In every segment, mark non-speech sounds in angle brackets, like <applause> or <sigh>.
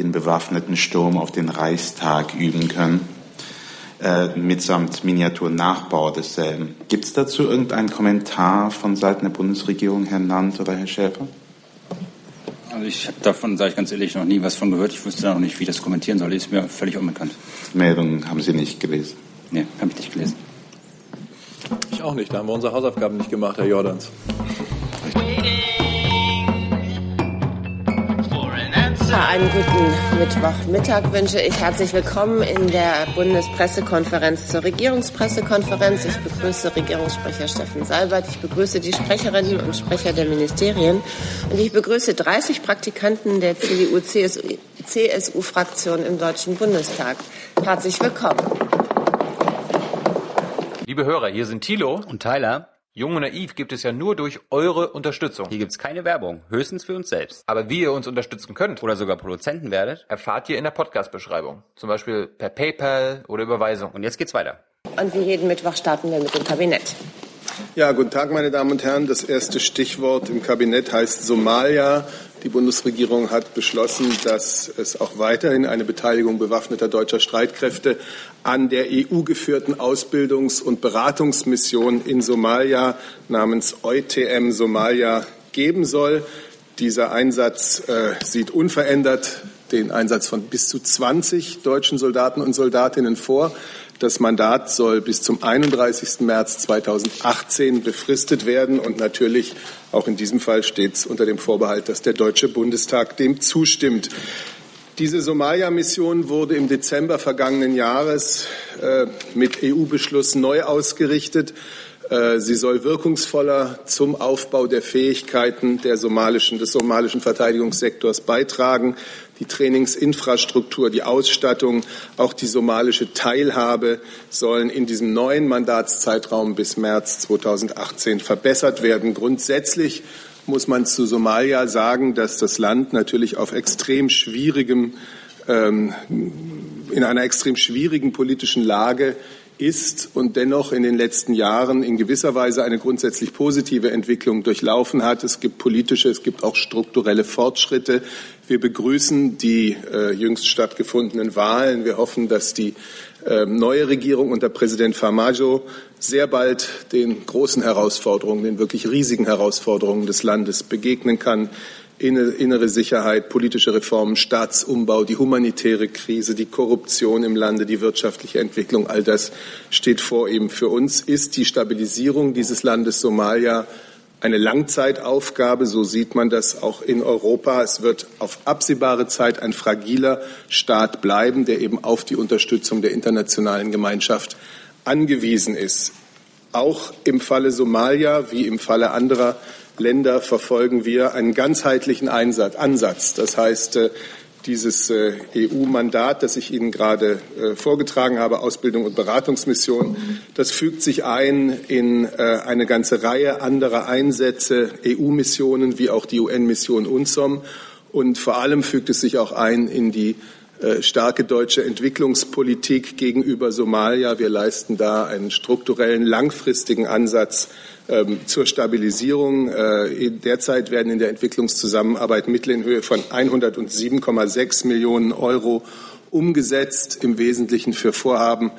den bewaffneten Sturm auf den Reichstag üben können, äh, mitsamt Miniaturnachbau desselben. Gibt es dazu irgendeinen Kommentar von Seiten der Bundesregierung, Herr Nant oder Herr Schäfer? Also ich habe davon, sage ich ganz ehrlich, noch nie was von gehört. Ich wusste noch nicht, wie ich das kommentieren soll. Ist mir völlig unbekannt. Die Meldung haben Sie nicht gelesen? Nee, habe ich nicht gelesen. Ich auch nicht. Da haben wir unsere Hausaufgaben nicht gemacht, Herr Jordans. Einen guten Mittwochmittag wünsche ich. Herzlich willkommen in der Bundespressekonferenz zur Regierungspressekonferenz. Ich begrüße Regierungssprecher Steffen Seibert. Ich begrüße die Sprecherinnen und Sprecher der Ministerien. Und ich begrüße 30 Praktikanten der CDU-CSU-Fraktion im Deutschen Bundestag. Herzlich willkommen. Liebe Hörer, hier sind Thilo und Tyler. Jung und naiv gibt es ja nur durch eure Unterstützung. Hier gibt es keine Werbung, höchstens für uns selbst. Aber wie ihr uns unterstützen könnt oder sogar Produzenten werdet, erfahrt ihr in der Podcast-Beschreibung. Zum Beispiel per PayPal oder Überweisung. Und jetzt geht's weiter. Und wie jeden Mittwoch starten wir mit dem Kabinett. Ja, guten Tag, meine Damen und Herren. Das erste Stichwort im Kabinett heißt Somalia. Die Bundesregierung hat beschlossen, dass es auch weiterhin eine Beteiligung bewaffneter deutscher Streitkräfte an der EU-geführten Ausbildungs- und Beratungsmission in Somalia namens EUTM Somalia geben soll. Dieser Einsatz äh, sieht unverändert den Einsatz von bis zu 20 deutschen Soldaten und Soldatinnen vor. Das Mandat soll bis zum 31. März 2018 befristet werden. Und natürlich, auch in diesem Fall steht es unter dem Vorbehalt, dass der Deutsche Bundestag dem zustimmt. Diese Somalia-Mission wurde im Dezember vergangenen Jahres äh, mit EU-Beschluss neu ausgerichtet. Äh, sie soll wirkungsvoller zum Aufbau der Fähigkeiten der somalischen, des somalischen Verteidigungssektors beitragen. Die Trainingsinfrastruktur, die Ausstattung, auch die somalische Teilhabe sollen in diesem neuen Mandatszeitraum bis März 2018 verbessert werden. Grundsätzlich muss man zu Somalia sagen, dass das Land natürlich auf extrem schwierigem, ähm, in einer extrem schwierigen politischen Lage ist und dennoch in den letzten Jahren in gewisser Weise eine grundsätzlich positive Entwicklung durchlaufen hat. Es gibt politische, es gibt auch strukturelle Fortschritte. Wir begrüßen die äh, jüngst stattgefundenen Wahlen. Wir hoffen, dass die äh, neue Regierung unter Präsident Farmajo sehr bald den großen Herausforderungen, den wirklich riesigen Herausforderungen des Landes begegnen kann innere Sicherheit, politische Reformen, Staatsumbau, die humanitäre Krise, die Korruption im Lande, die wirtschaftliche Entwicklung, all das steht vor ihm. Für uns ist die Stabilisierung dieses Landes Somalia eine Langzeitaufgabe, so sieht man das auch in Europa. Es wird auf absehbare Zeit ein fragiler Staat bleiben, der eben auf die Unterstützung der internationalen Gemeinschaft angewiesen ist. Auch im Falle Somalia wie im Falle anderer Länder verfolgen wir einen ganzheitlichen Einsatz, Ansatz. Das heißt, äh, dieses äh, EU-Mandat, das ich Ihnen gerade äh, vorgetragen habe, Ausbildung und Beratungsmission, das fügt sich ein in eine ganze Reihe anderer Einsätze, EU-Missionen wie auch die UN-Mission UNSOM. Und vor allem fügt es sich auch ein in die starke deutsche Entwicklungspolitik gegenüber Somalia. Wir leisten da einen strukturellen, langfristigen Ansatz ähm, zur Stabilisierung. Äh, derzeit werden in der Entwicklungszusammenarbeit Mittel in Höhe von 107,6 Millionen Euro umgesetzt, im Wesentlichen für Vorhaben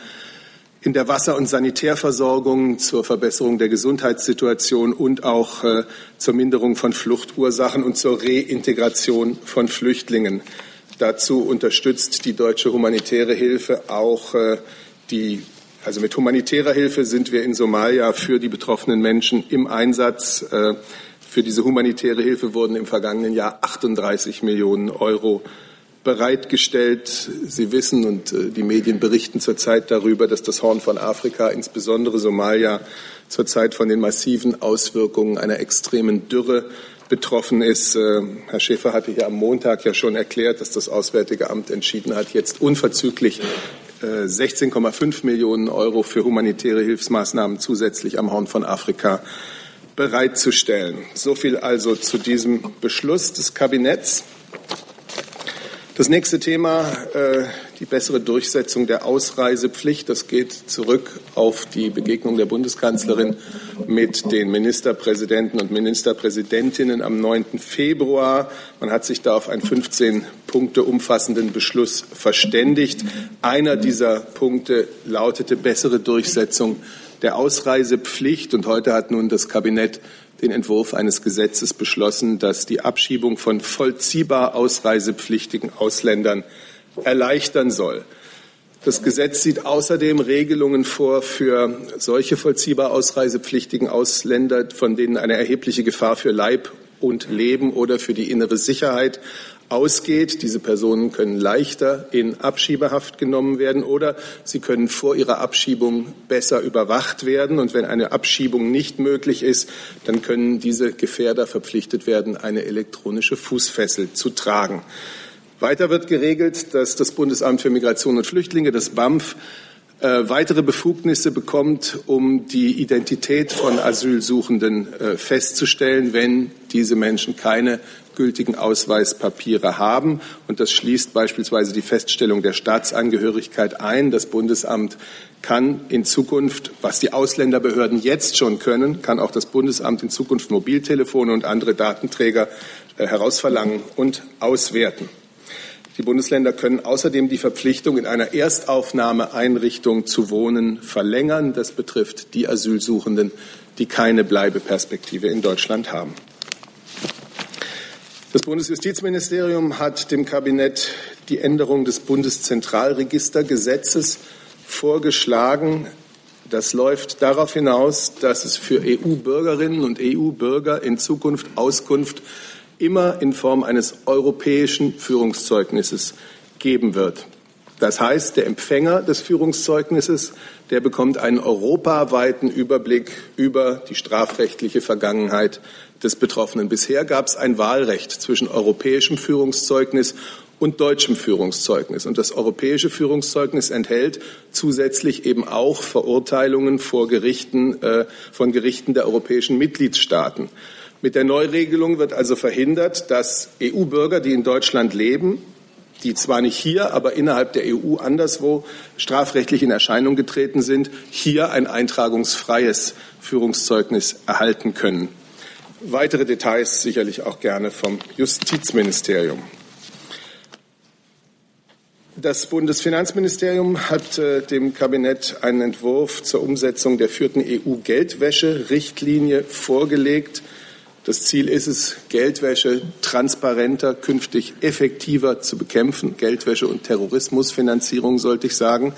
in der Wasser- und Sanitärversorgung, zur Verbesserung der Gesundheitssituation und auch äh, zur Minderung von Fluchtursachen und zur Reintegration von Flüchtlingen. Dazu unterstützt die deutsche humanitäre Hilfe auch äh, die also mit humanitärer Hilfe sind wir in Somalia für die betroffenen Menschen im Einsatz. Äh, für diese humanitäre Hilfe wurden im vergangenen Jahr 38 Millionen Euro bereitgestellt. Sie wissen und äh, die Medien berichten zurzeit darüber, dass das Horn von Afrika, insbesondere Somalia, zurzeit von den massiven Auswirkungen einer extremen Dürre betroffen ist. Äh, Herr Schäfer hatte hier am Montag ja schon erklärt, dass das Auswärtige Amt entschieden hat, jetzt unverzüglich 16,5 Millionen Euro für humanitäre Hilfsmaßnahmen zusätzlich am Horn von Afrika bereitzustellen. So viel also zu diesem Beschluss des Kabinetts. Das nächste Thema, äh, die bessere Durchsetzung der Ausreisepflicht. Das geht zurück auf die Begegnung der Bundeskanzlerin mit den Ministerpräsidenten und Ministerpräsidentinnen am 9. Februar. Man hat sich da auf ein 15 Punkte umfassenden Beschluss verständigt. Einer dieser Punkte lautete bessere Durchsetzung der Ausreisepflicht. Und heute hat nun das Kabinett den Entwurf eines Gesetzes beschlossen, das die Abschiebung von vollziehbar ausreisepflichtigen Ausländern erleichtern soll. Das Gesetz sieht außerdem Regelungen vor für solche vollziehbar ausreisepflichtigen Ausländer, von denen eine erhebliche Gefahr für Leib und Leben oder für die innere Sicherheit ausgeht. Diese Personen können leichter in Abschiebehaft genommen werden oder sie können vor ihrer Abschiebung besser überwacht werden. Und wenn eine Abschiebung nicht möglich ist, dann können diese Gefährder verpflichtet werden, eine elektronische Fußfessel zu tragen. Weiter wird geregelt, dass das Bundesamt für Migration und Flüchtlinge, das BAMF, äh, weitere Befugnisse bekommt, um die Identität von Asylsuchenden äh, festzustellen, wenn diese Menschen keine gültigen Ausweispapiere haben. Und das schließt beispielsweise die Feststellung der Staatsangehörigkeit ein. Das Bundesamt kann in Zukunft, was die Ausländerbehörden jetzt schon können, kann auch das Bundesamt in Zukunft Mobiltelefone und andere Datenträger äh, herausverlangen und auswerten. Die Bundesländer können außerdem die Verpflichtung, in einer Erstaufnahmeeinrichtung zu wohnen, verlängern. Das betrifft die Asylsuchenden, die keine Bleibeperspektive in Deutschland haben. Das Bundesjustizministerium hat dem Kabinett die Änderung des Bundeszentralregistergesetzes vorgeschlagen. Das läuft darauf hinaus, dass es für EU-Bürgerinnen und EU-Bürger in Zukunft Auskunft immer in Form eines europäischen Führungszeugnisses geben wird. Das heißt, der Empfänger des Führungszeugnisses, der bekommt einen europaweiten Überblick über die strafrechtliche Vergangenheit des Betroffenen. Bisher gab es ein Wahlrecht zwischen europäischem Führungszeugnis und deutschem Führungszeugnis. Und das europäische Führungszeugnis enthält zusätzlich eben auch Verurteilungen vor Gerichten, äh, von Gerichten der europäischen Mitgliedstaaten. Mit der Neuregelung wird also verhindert, dass EU-Bürger, die in Deutschland leben, die zwar nicht hier, aber innerhalb der EU anderswo strafrechtlich in Erscheinung getreten sind, hier ein eintragungsfreies Führungszeugnis erhalten können. Weitere Details sicherlich auch gerne vom Justizministerium. Das Bundesfinanzministerium hat äh, dem Kabinett einen Entwurf zur Umsetzung der vierten EU-Geldwäsche-Richtlinie vorgelegt. Das Ziel ist es, Geldwäsche transparenter, künftig effektiver zu bekämpfen. Geldwäsche und Terrorismusfinanzierung sollte ich sagen.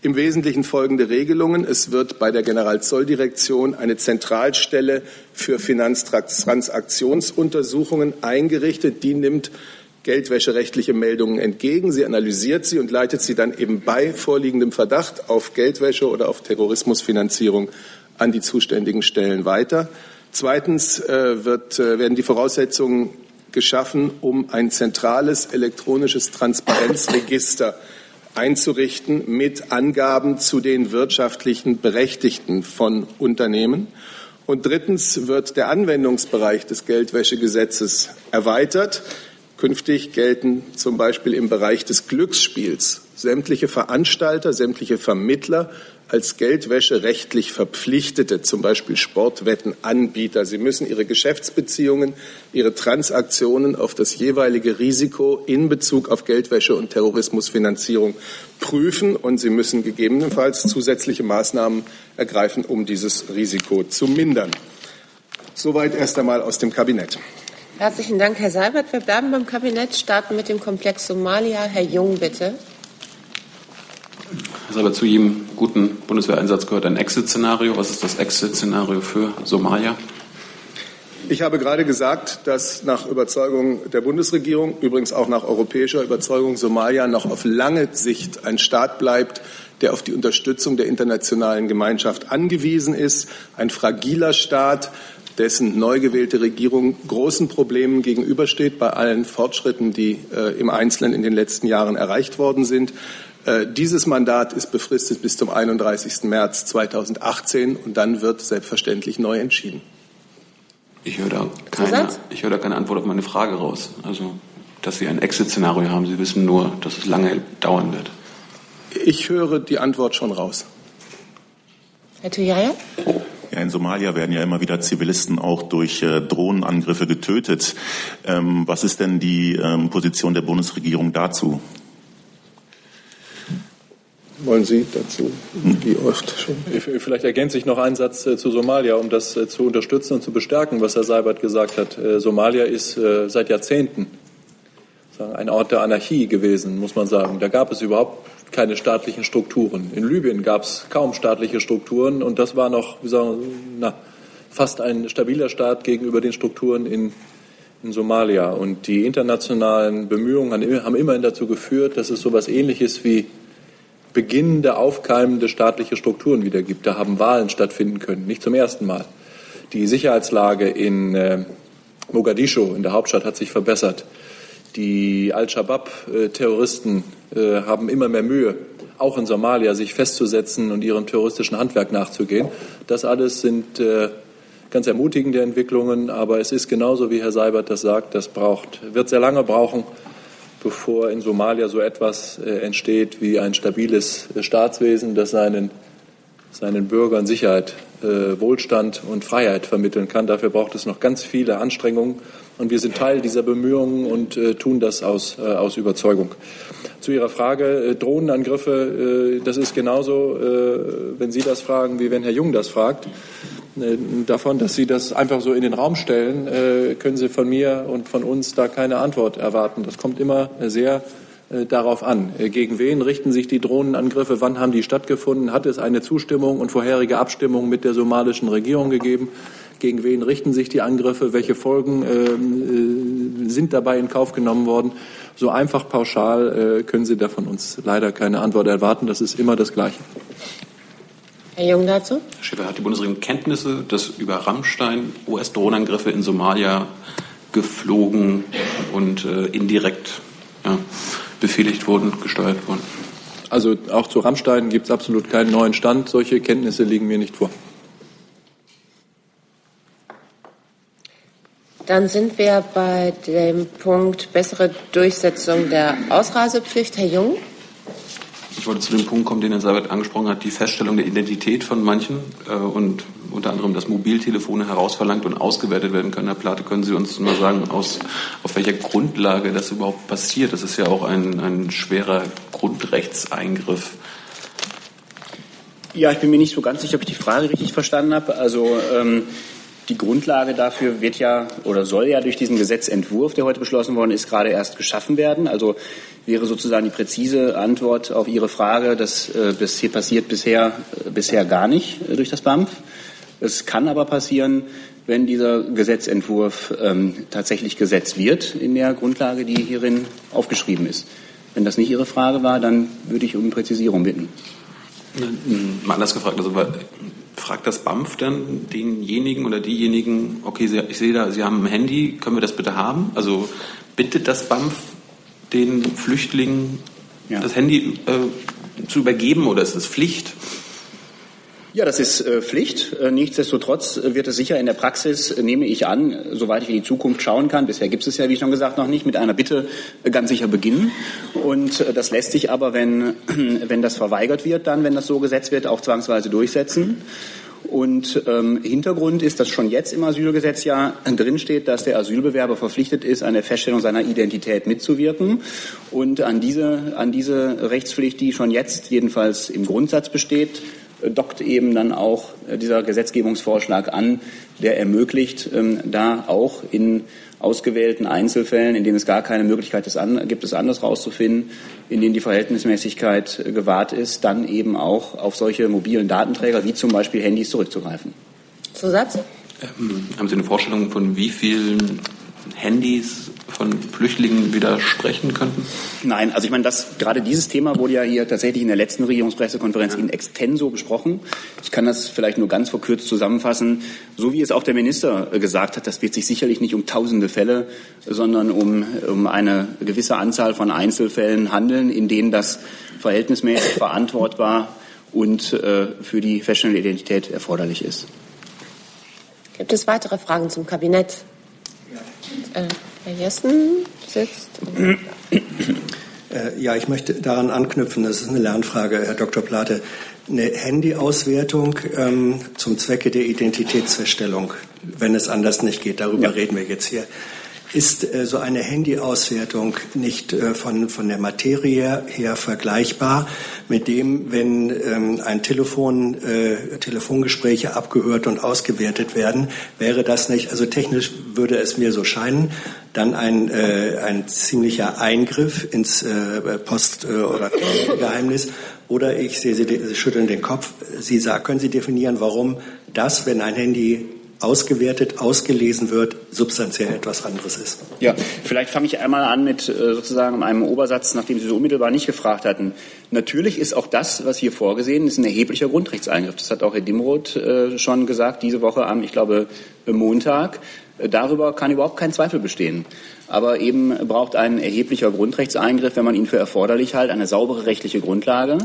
Im Wesentlichen folgende Regelungen. Es wird bei der Generalzolldirektion eine Zentralstelle für Finanztransaktionsuntersuchungen eingerichtet. Die nimmt geldwäscherechtliche Meldungen entgegen. Sie analysiert sie und leitet sie dann eben bei vorliegendem Verdacht auf Geldwäsche oder auf Terrorismusfinanzierung an die zuständigen Stellen weiter. Zweitens äh, wird, äh, werden die Voraussetzungen geschaffen, um ein zentrales elektronisches Transparenzregister einzurichten mit Angaben zu den wirtschaftlichen Berechtigten von Unternehmen. Und drittens wird der Anwendungsbereich des Geldwäschegesetzes erweitert. Künftig gelten zum Beispiel im Bereich des Glücksspiels sämtliche Veranstalter, sämtliche Vermittler als Geldwäsche rechtlich Verpflichtete, zum Beispiel Sportwettenanbieter. Sie müssen ihre Geschäftsbeziehungen, ihre Transaktionen auf das jeweilige Risiko in Bezug auf Geldwäsche und Terrorismusfinanzierung prüfen und sie müssen gegebenenfalls zusätzliche Maßnahmen ergreifen, um dieses Risiko zu mindern. Soweit erst einmal aus dem Kabinett. Herzlichen Dank, Herr Seibert. Wir bleiben beim Kabinett, starten mit dem Komplex Somalia. Herr Jung, bitte. Aber zu jedem guten Bundeswehreinsatz gehört ein Exit-Szenario. Was ist das Exit-Szenario für Somalia? Ich habe gerade gesagt, dass nach Überzeugung der Bundesregierung, übrigens auch nach europäischer Überzeugung, Somalia noch auf lange Sicht ein Staat bleibt, der auf die Unterstützung der internationalen Gemeinschaft angewiesen ist, ein fragiler Staat, dessen neu gewählte Regierung großen Problemen gegenübersteht bei allen Fortschritten, die äh, im Einzelnen in den letzten Jahren erreicht worden sind. Äh, dieses Mandat ist befristet bis zum 31. März 2018 und dann wird selbstverständlich neu entschieden. Ich höre da keine, ich höre da keine Antwort auf meine Frage raus. Also, dass Sie ein Exit-Szenario haben. Sie wissen nur, dass es lange dauern wird. Ich höre die Antwort schon raus. Herr Tujaya? Ja, in Somalia werden ja immer wieder Zivilisten auch durch äh, Drohnenangriffe getötet. Ähm, was ist denn die ähm, Position der Bundesregierung dazu? Wollen Sie dazu? Wie oft schon? Vielleicht ergänze ich noch einen Satz äh, zu Somalia, um das äh, zu unterstützen und zu bestärken, was Herr Seibert gesagt hat. Äh, Somalia ist seit Jahrzehnten ein Ort der Anarchie gewesen, muss man sagen. Da gab es überhaupt keine staatlichen Strukturen. In Libyen gab es kaum staatliche Strukturen und das war noch, sagen, na, fast ein stabiler Staat gegenüber den Strukturen in, in Somalia. Und die internationalen Bemühungen haben immerhin dazu geführt, dass es so etwas Ähnliches wie beginnende, aufkeimende staatliche Strukturen wieder gibt. Da haben Wahlen stattfinden können, nicht zum ersten Mal. Die Sicherheitslage in äh, Mogadischu, in der Hauptstadt, hat sich verbessert. Die Al-Shabaab-Terroristen äh, haben immer mehr Mühe, auch in Somalia, sich festzusetzen und ihrem terroristischen Handwerk nachzugehen. Das alles sind äh, ganz ermutigende Entwicklungen, aber es ist genauso, wie Herr Seibert das sagt, das braucht, wird sehr lange brauchen, bevor in Somalia so etwas äh, entsteht wie ein stabiles äh, Staatswesen, das seinen, seinen Bürgern Sicherheit, äh, Wohlstand und Freiheit vermitteln kann. Dafür braucht es noch ganz viele Anstrengungen. Und wir sind Teil dieser Bemühungen und tun das aus, aus Überzeugung. Zu Ihrer Frage, Drohnenangriffe, das ist genauso, wenn Sie das fragen, wie wenn Herr Jung das fragt. Äh, davon, dass Sie das einfach so in den Raum stellen, äh, können Sie von mir und von uns da keine Antwort erwarten. Das kommt immer sehr äh, darauf an. Gegen wen richten sich die Drohnenangriffe? Wann haben die stattgefunden? Hat es eine Zustimmung und vorherige Abstimmung mit der somalischen Regierung gegeben? Gegen wen richten sich die Angriffe? Welche Folgen äh, sind dabei in Kauf genommen worden? So einfach pauschal können Sie da von uns leider keine Antwort erwarten. Das ist immer das Gleiche. Herr Jung dazu? Herr Schäfer, hat die Bundesregierung Kenntnisse, dass über Rammstein US-Drohnenangriffe in Somalia geflogen und äh, indirekt ja, befehligt wurden, gesteuert wurden? Also auch zu Rammstein gibt es absolut keinen neuen Stand. Solche Kenntnisse liegen mir nicht vor. Dann sind wir bei dem Punkt bessere Durchsetzung der Ausreisepflicht. Herr Jung? Ich wollte zu dem Punkt kommen, den Herr Seibert angesprochen hat, die Feststellung der Identität von manchen äh, und unter anderem, dass Mobiltelefone herausverlangt und ausgewertet werden können. Herr Plate, können Sie uns mal sagen, aus, auf welcher Grundlage das überhaupt passiert? Das ist ja auch ein, ein schwerer Grundrechtseingriff. Ja, ich bin mir nicht so ganz sicher, ob ich die Frage richtig verstanden habe. Also ähm, die Grundlage dafür wird ja oder soll ja durch diesen Gesetzentwurf, der heute beschlossen worden ist, gerade erst geschaffen werden. Also wäre sozusagen die präzise Antwort auf Ihre Frage, dass äh, das passiert bisher, äh, bisher gar nicht äh, durch das BAMF. Es kann aber passieren, wenn dieser Gesetzentwurf ähm, tatsächlich Gesetz wird in der Grundlage, die hierin aufgeschrieben ist. Wenn das nicht Ihre Frage war, dann würde ich um Präzisierung bitten. Mal anders gefragt, also fragt das BAMF dann denjenigen oder diejenigen, okay, ich sehe da, Sie haben ein Handy, können wir das bitte haben? Also bittet das BAMF den Flüchtlingen ja. das Handy äh, zu übergeben oder ist es Pflicht? Ja, das ist äh, Pflicht. Äh, nichtsdestotrotz wird es sicher in der Praxis, äh, nehme ich an, soweit ich in die Zukunft schauen kann, bisher gibt es ja, wie schon gesagt, noch nicht, mit einer Bitte äh, ganz sicher beginnen. Und äh, das lässt sich aber, wenn, <clears throat> wenn das verweigert wird, dann, wenn das so gesetzt wird, auch zwangsweise durchsetzen. Und ähm, Hintergrund ist, dass schon jetzt im Asylgesetz ja drinsteht, dass der Asylbewerber verpflichtet ist, an der Feststellung seiner Identität mitzuwirken. Und an diese, an diese Rechtspflicht, die schon jetzt jedenfalls im Grundsatz besteht, dockt eben dann auch äh, dieser Gesetzgebungsvorschlag an, der ermöglicht, ähm, da auch in ausgewählten Einzelfällen, in denen es gar keine Möglichkeit gibt, es anders rauszufinden, in denen die Verhältnismäßigkeit äh, gewahrt ist, dann eben auch auf solche mobilen Datenträger wie zum Beispiel Handys zurückzugreifen. Zusatz? Ähm, haben Sie eine Vorstellung von wie vielen Handys von Flüchtlingen widersprechen könnten? Nein, also ich meine, das, gerade dieses Thema wurde ja hier tatsächlich in der letzten Regierungspressekonferenz ja. in extenso besprochen. Ich kann das vielleicht nur ganz verkürzt zusammenfassen. So wie es auch der Minister gesagt hat, das wird sich sicherlich nicht um tausende Fälle, sondern um, um eine gewisse Anzahl von Einzelfällen handeln, in denen das verhältnismäßig <coughs> verantwortbar und äh, für die Feststellung der Identität erforderlich ist. Gibt es weitere Fragen zum Kabinett? Äh, Herr Jessen sitzt. Äh, ja, ich möchte daran anknüpfen. Das ist eine Lernfrage, Herr Dr. Plate. Eine Handyauswertung ähm, zum Zwecke der Identitätsfeststellung, wenn es anders nicht geht. Darüber ja. reden wir jetzt hier. Ist äh, so eine Handyauswertung nicht äh, von, von der Materie her vergleichbar mit dem, wenn ähm, ein Telefon, äh, Telefongespräche abgehört und ausgewertet werden? Wäre das nicht, also technisch würde es mir so scheinen, dann ein, äh, ein ziemlicher Eingriff ins äh, Post- äh, oder <coughs> Geheimnis? Oder ich sehe Sie, schütteln den Kopf. Sie sagen, können Sie definieren, warum das, wenn ein Handy ausgewertet, ausgelesen wird, substanziell etwas anderes ist. Ja, vielleicht fange ich einmal an mit äh, sozusagen einem Obersatz, nachdem Sie so unmittelbar nicht gefragt hatten. Natürlich ist auch das, was hier vorgesehen ist, ein erheblicher Grundrechtseingriff. Das hat auch Herr Dimroth äh, schon gesagt, diese Woche am, ich glaube, Montag. Äh, darüber kann überhaupt kein Zweifel bestehen. Aber eben braucht ein erheblicher Grundrechtseingriff, wenn man ihn für erforderlich hält, eine saubere rechtliche Grundlage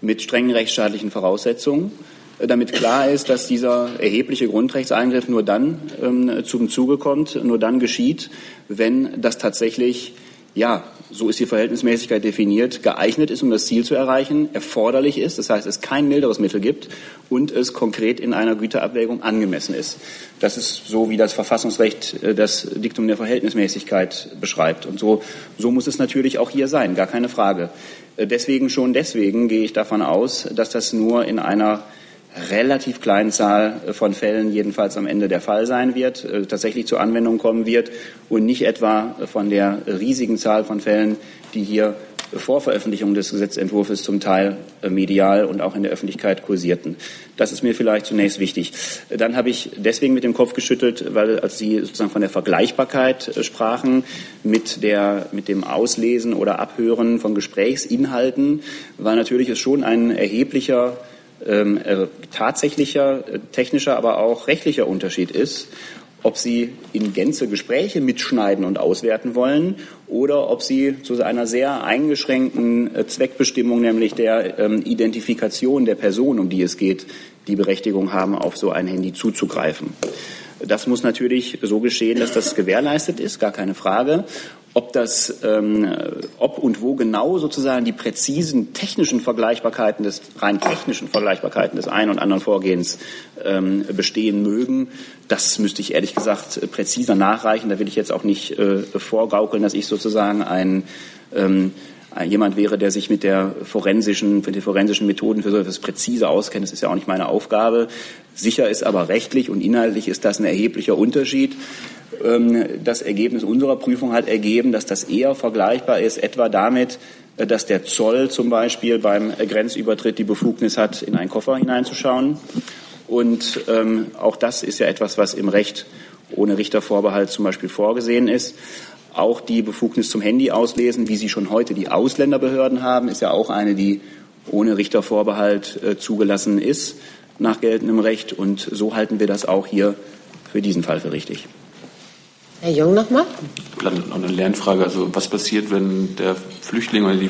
mit strengen rechtsstaatlichen Voraussetzungen damit klar ist, dass dieser erhebliche Grundrechtseingriff nur dann ähm, zum Zuge kommt, nur dann geschieht, wenn das tatsächlich, ja, so ist die Verhältnismäßigkeit definiert, geeignet ist, um das Ziel zu erreichen, erforderlich ist, das heißt, es kein milderes Mittel gibt und es konkret in einer Güterabwägung angemessen ist. Das ist so, wie das Verfassungsrecht äh, das Diktum der Verhältnismäßigkeit beschreibt. Und so, so muss es natürlich auch hier sein, gar keine Frage. Äh, deswegen, schon deswegen gehe ich davon aus, dass das nur in einer relativ kleinen Zahl von Fällen jedenfalls am Ende der Fall sein wird, äh, tatsächlich zur Anwendung kommen wird und nicht etwa von der riesigen Zahl von Fällen, die hier vor Veröffentlichung des Gesetzentwurfs zum Teil äh, medial und auch in der Öffentlichkeit kursierten. Das ist mir vielleicht zunächst wichtig. Dann habe ich deswegen mit dem Kopf geschüttelt, weil als Sie sozusagen von der Vergleichbarkeit äh, sprachen mit, der, mit dem Auslesen oder Abhören von Gesprächsinhalten, war natürlich es schon ein erheblicher ähm, äh, tatsächlicher, äh, technischer, aber auch rechtlicher Unterschied ist, ob Sie in Gänze Gespräche mitschneiden und auswerten wollen oder ob Sie zu einer sehr eingeschränkten äh, Zweckbestimmung, nämlich der ähm, Identifikation der Person, um die es geht, die Berechtigung haben, auf so ein Handy zuzugreifen. Das muss natürlich so geschehen, dass das gewährleistet ist, gar keine Frage ob das, ähm, ob und wo genau sozusagen die präzisen technischen Vergleichbarkeiten des rein technischen Vergleichbarkeiten des einen und anderen Vorgehens ähm, bestehen mögen, das müsste ich ehrlich gesagt präziser nachreichen. Da will ich jetzt auch nicht äh, vorgaukeln, dass ich sozusagen ein ähm, jemand wäre, der sich mit der forensischen, mit den forensischen Methoden für so etwas präzise auskennt. Das ist ja auch nicht meine Aufgabe. Sicher ist aber rechtlich und inhaltlich ist das ein erheblicher Unterschied. Ähm, das Ergebnis unserer Prüfung hat ergeben, dass das eher vergleichbar ist, etwa damit, äh, dass der Zoll zum Beispiel beim Grenzübertritt die Befugnis hat, in einen Koffer hineinzuschauen. Und ähm, auch das ist ja etwas, was im Recht ohne Richtervorbehalt zum Beispiel vorgesehen ist. Auch die Befugnis zum Handy auslesen, wie sie schon heute die Ausländerbehörden haben, ist ja auch eine, die ohne Richtervorbehalt äh, zugelassen ist nach geltendem Recht. Und so halten wir das auch hier für diesen Fall für richtig. Herr Jung nochmal. Noch eine Lernfrage. Also was passiert, wenn der Flüchtling oder die,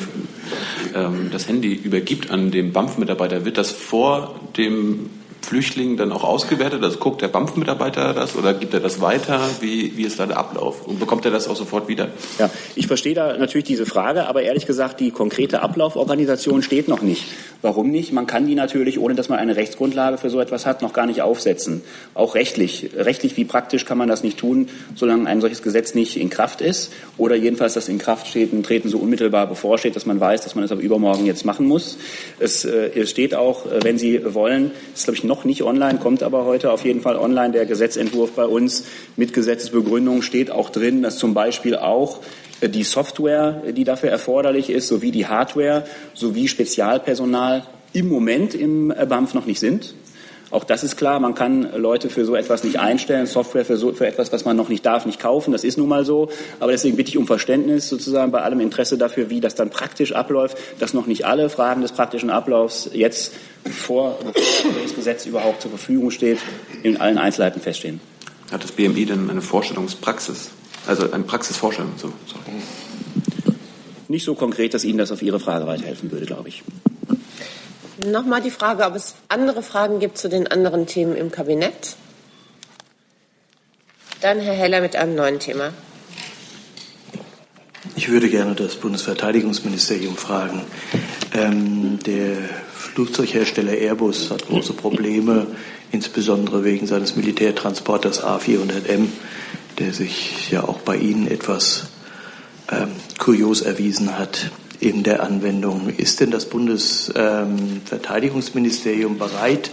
ähm, das Handy übergibt an den BAMF-Mitarbeiter? Wird das vor dem Flüchtlingen dann auch ausgewertet? Also guckt der BAMF-Mitarbeiter das oder gibt er das weiter? Wie, wie ist da der Ablauf? Und bekommt er das auch sofort wieder? Ja, ich verstehe da natürlich diese Frage, aber ehrlich gesagt, die konkrete Ablauforganisation steht noch nicht. Warum nicht? Man kann die natürlich, ohne dass man eine Rechtsgrundlage für so etwas hat, noch gar nicht aufsetzen. Auch rechtlich. Rechtlich wie praktisch kann man das nicht tun, solange ein solches Gesetz nicht in Kraft ist oder jedenfalls das in Kraft steht und treten so unmittelbar bevorsteht, dass man weiß, dass man es das ab übermorgen jetzt machen muss. Es, äh, es steht auch, äh, wenn Sie wollen, ist glaube ich noch noch nicht online, kommt aber heute auf jeden Fall online. Der Gesetzentwurf bei uns mit Gesetzesbegründung steht auch drin, dass zum Beispiel auch äh, die Software, die dafür erforderlich ist, sowie die Hardware, sowie Spezialpersonal im Moment im äh, BAMF noch nicht sind. Auch das ist klar, man kann Leute für so etwas nicht einstellen, Software für, so, für etwas, was man noch nicht darf, nicht kaufen. Das ist nun mal so. Aber deswegen bitte ich um Verständnis sozusagen bei allem Interesse dafür, wie das dann praktisch abläuft, dass noch nicht alle Fragen des praktischen Ablaufs jetzt vor das Gesetz überhaupt zur Verfügung steht, in allen Einzelheiten feststehen. Hat das BMI denn eine Vorstellungspraxis? Also eine Praxisvorstellung? So, sorry. Nicht so konkret, dass Ihnen das auf Ihre Frage weiterhelfen würde, glaube ich. Nochmal die Frage, ob es andere Fragen gibt zu den anderen Themen im Kabinett. Dann Herr Heller mit einem neuen Thema. Ich würde gerne das Bundesverteidigungsministerium fragen. Ähm, der Flugzeughersteller Airbus hat große Probleme, insbesondere wegen seines Militärtransporters A400M, der sich ja auch bei Ihnen etwas ähm, kurios erwiesen hat in der Anwendung. Ist denn das Bundesverteidigungsministerium ähm, bereit,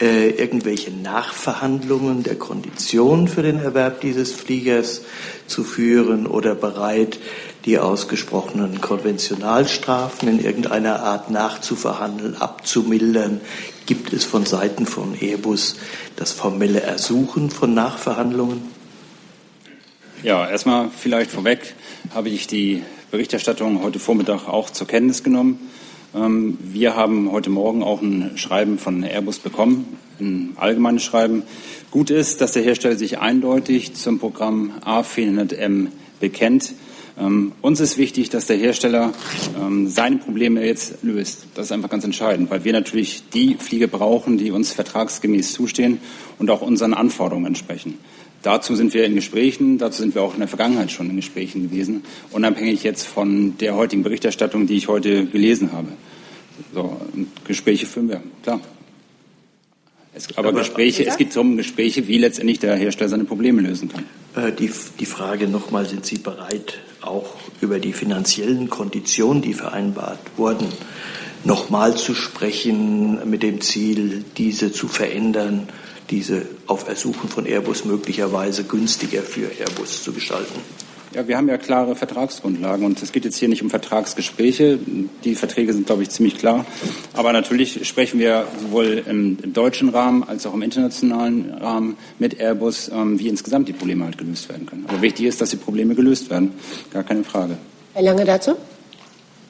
äh, irgendwelche Nachverhandlungen der Konditionen für den Erwerb dieses Fliegers zu führen oder bereit, die ausgesprochenen Konventionalstrafen in irgendeiner Art nachzuverhandeln, abzumildern? Gibt es von Seiten von Airbus das formelle Ersuchen von Nachverhandlungen? Ja, erstmal vielleicht vorweg habe ich die Berichterstattung heute Vormittag auch zur Kenntnis genommen. Ähm, wir haben heute Morgen auch ein Schreiben von Airbus bekommen, ein allgemeines Schreiben. Gut ist, dass der Hersteller sich eindeutig zum Programm A400M bekennt. Ähm, uns ist wichtig, dass der Hersteller ähm, seine Probleme jetzt löst. Das ist einfach ganz entscheidend, weil wir natürlich die Flieger brauchen, die uns vertragsgemäß zustehen und auch unseren Anforderungen entsprechen. Dazu sind wir in Gesprächen, dazu sind wir auch in der Vergangenheit schon in Gesprächen gewesen, unabhängig jetzt von der heutigen Berichterstattung, die ich heute gelesen habe. So, Gespräche führen wir, klar. Es, aber, aber Gespräche, es geht um Gespräche, wie letztendlich der Hersteller seine Probleme lösen kann. Äh, die, die Frage nochmal, sind Sie bereit, auch über die finanziellen Konditionen, die vereinbart wurden, nochmal zu sprechen mit dem Ziel, diese zu verändern, diese auf Ersuchen von Airbus möglicherweise günstiger für Airbus zu gestalten? Ja, wir haben ja klare Vertragsgrundlagen und es geht jetzt hier nicht um Vertragsgespräche. Die Verträge sind, glaube ich, ziemlich klar. Aber natürlich sprechen wir sowohl im, im deutschen Rahmen als auch im internationalen Rahmen mit Airbus, ähm, wie insgesamt die Probleme halt gelöst werden können. Aber wichtig ist, dass die Probleme gelöst werden. Gar keine Frage. Herr Lange dazu?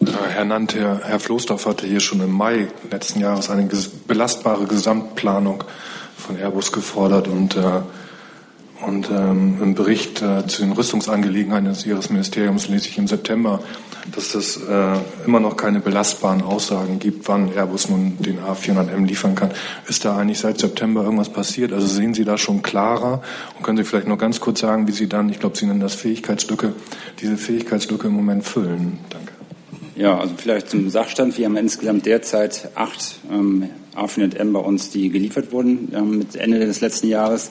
Herr Nant, Herr, Herr Floßdorf hatte hier schon im Mai letzten Jahres eine belastbare Gesamtplanung von Airbus gefordert und äh, und ähm, im Bericht äh, zu den Rüstungsangelegenheiten Ihres Ministeriums lese ich im September, dass es äh, immer noch keine belastbaren Aussagen gibt, wann Airbus nun den A400M liefern kann. Ist da eigentlich seit September irgendwas passiert? Also sehen Sie da schon klarer? Und können Sie vielleicht noch ganz kurz sagen, wie Sie dann, ich glaube, Sie nennen das Fähigkeitslücke, diese Fähigkeitslücke im Moment füllen? Danke. Ja, also vielleicht zum Sachstand. Wir haben insgesamt derzeit acht ähm, A400M bei uns, die geliefert wurden ähm, mit Ende des letzten Jahres.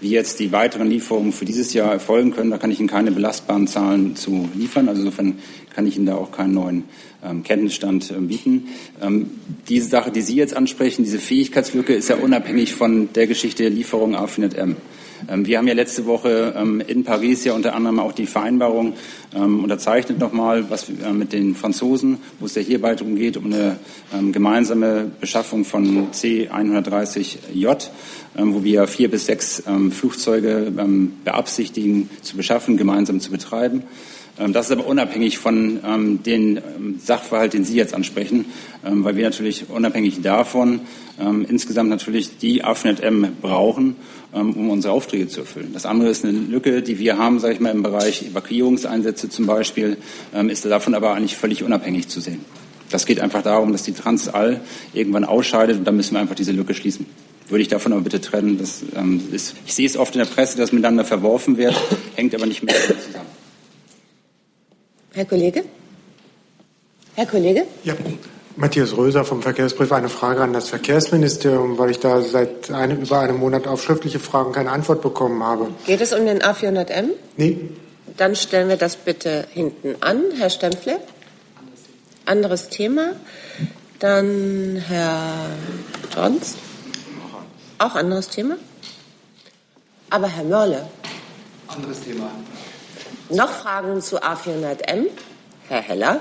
Wie jetzt die weiteren Lieferungen für dieses Jahr erfolgen können, da kann ich Ihnen keine belastbaren Zahlen zu liefern. Also insofern kann ich Ihnen da auch keinen neuen ähm, Kenntnisstand äh, bieten. Ähm, diese Sache, die Sie jetzt ansprechen, diese Fähigkeitslücke, ist ja unabhängig von der Geschichte der Lieferung A400M. Ähm, wir haben ja letzte Woche ähm, in Paris ja unter anderem auch die Vereinbarung ähm, unterzeichnet nochmal, was äh, mit den Franzosen, wo es ja hierbei darum geht, um eine gemeinsame Beschaffung von C-130J, wo wir vier bis sechs Flugzeuge beabsichtigen zu beschaffen, gemeinsam zu betreiben. Ähm, das ist aber unabhängig von ähm, den ähm, Sachverhalt, den Sie jetzt ansprechen, ähm, weil wir natürlich unabhängig davon ähm, insgesamt natürlich die AFNET-M brauchen, ähm, um unsere Aufträge zu erfüllen. Das andere ist eine Lücke, die wir haben, sage ich mal, im Bereich Evakuierungseinsätze zum Beispiel, ist davon aber eigentlich völlig unabhängig zu sehen. Das geht einfach darum, dass die Transall irgendwann ausscheidet und dann müssen wir einfach diese Lücke schließen würde ich davon aber bitte trennen. Das, ähm, ist, ich sehe es oft in der Presse, dass miteinander verworfen wird, hängt aber nicht mehr zusammen. Herr Kollege? Herr Kollege? Ja, Matthias Röser vom Verkehrsbrief. Eine Frage an das Verkehrsministerium, weil ich da seit einem, über einem Monat auf schriftliche Fragen keine Antwort bekommen habe. Geht es um den A400M? Nee. Dann stellen wir das bitte hinten an. Herr Stempfle? Anderes Thema. Dann Herr Johns? Auch anderes Thema? Aber Herr Mörle? Anderes Thema. Noch Fragen zu A400M? Herr Heller?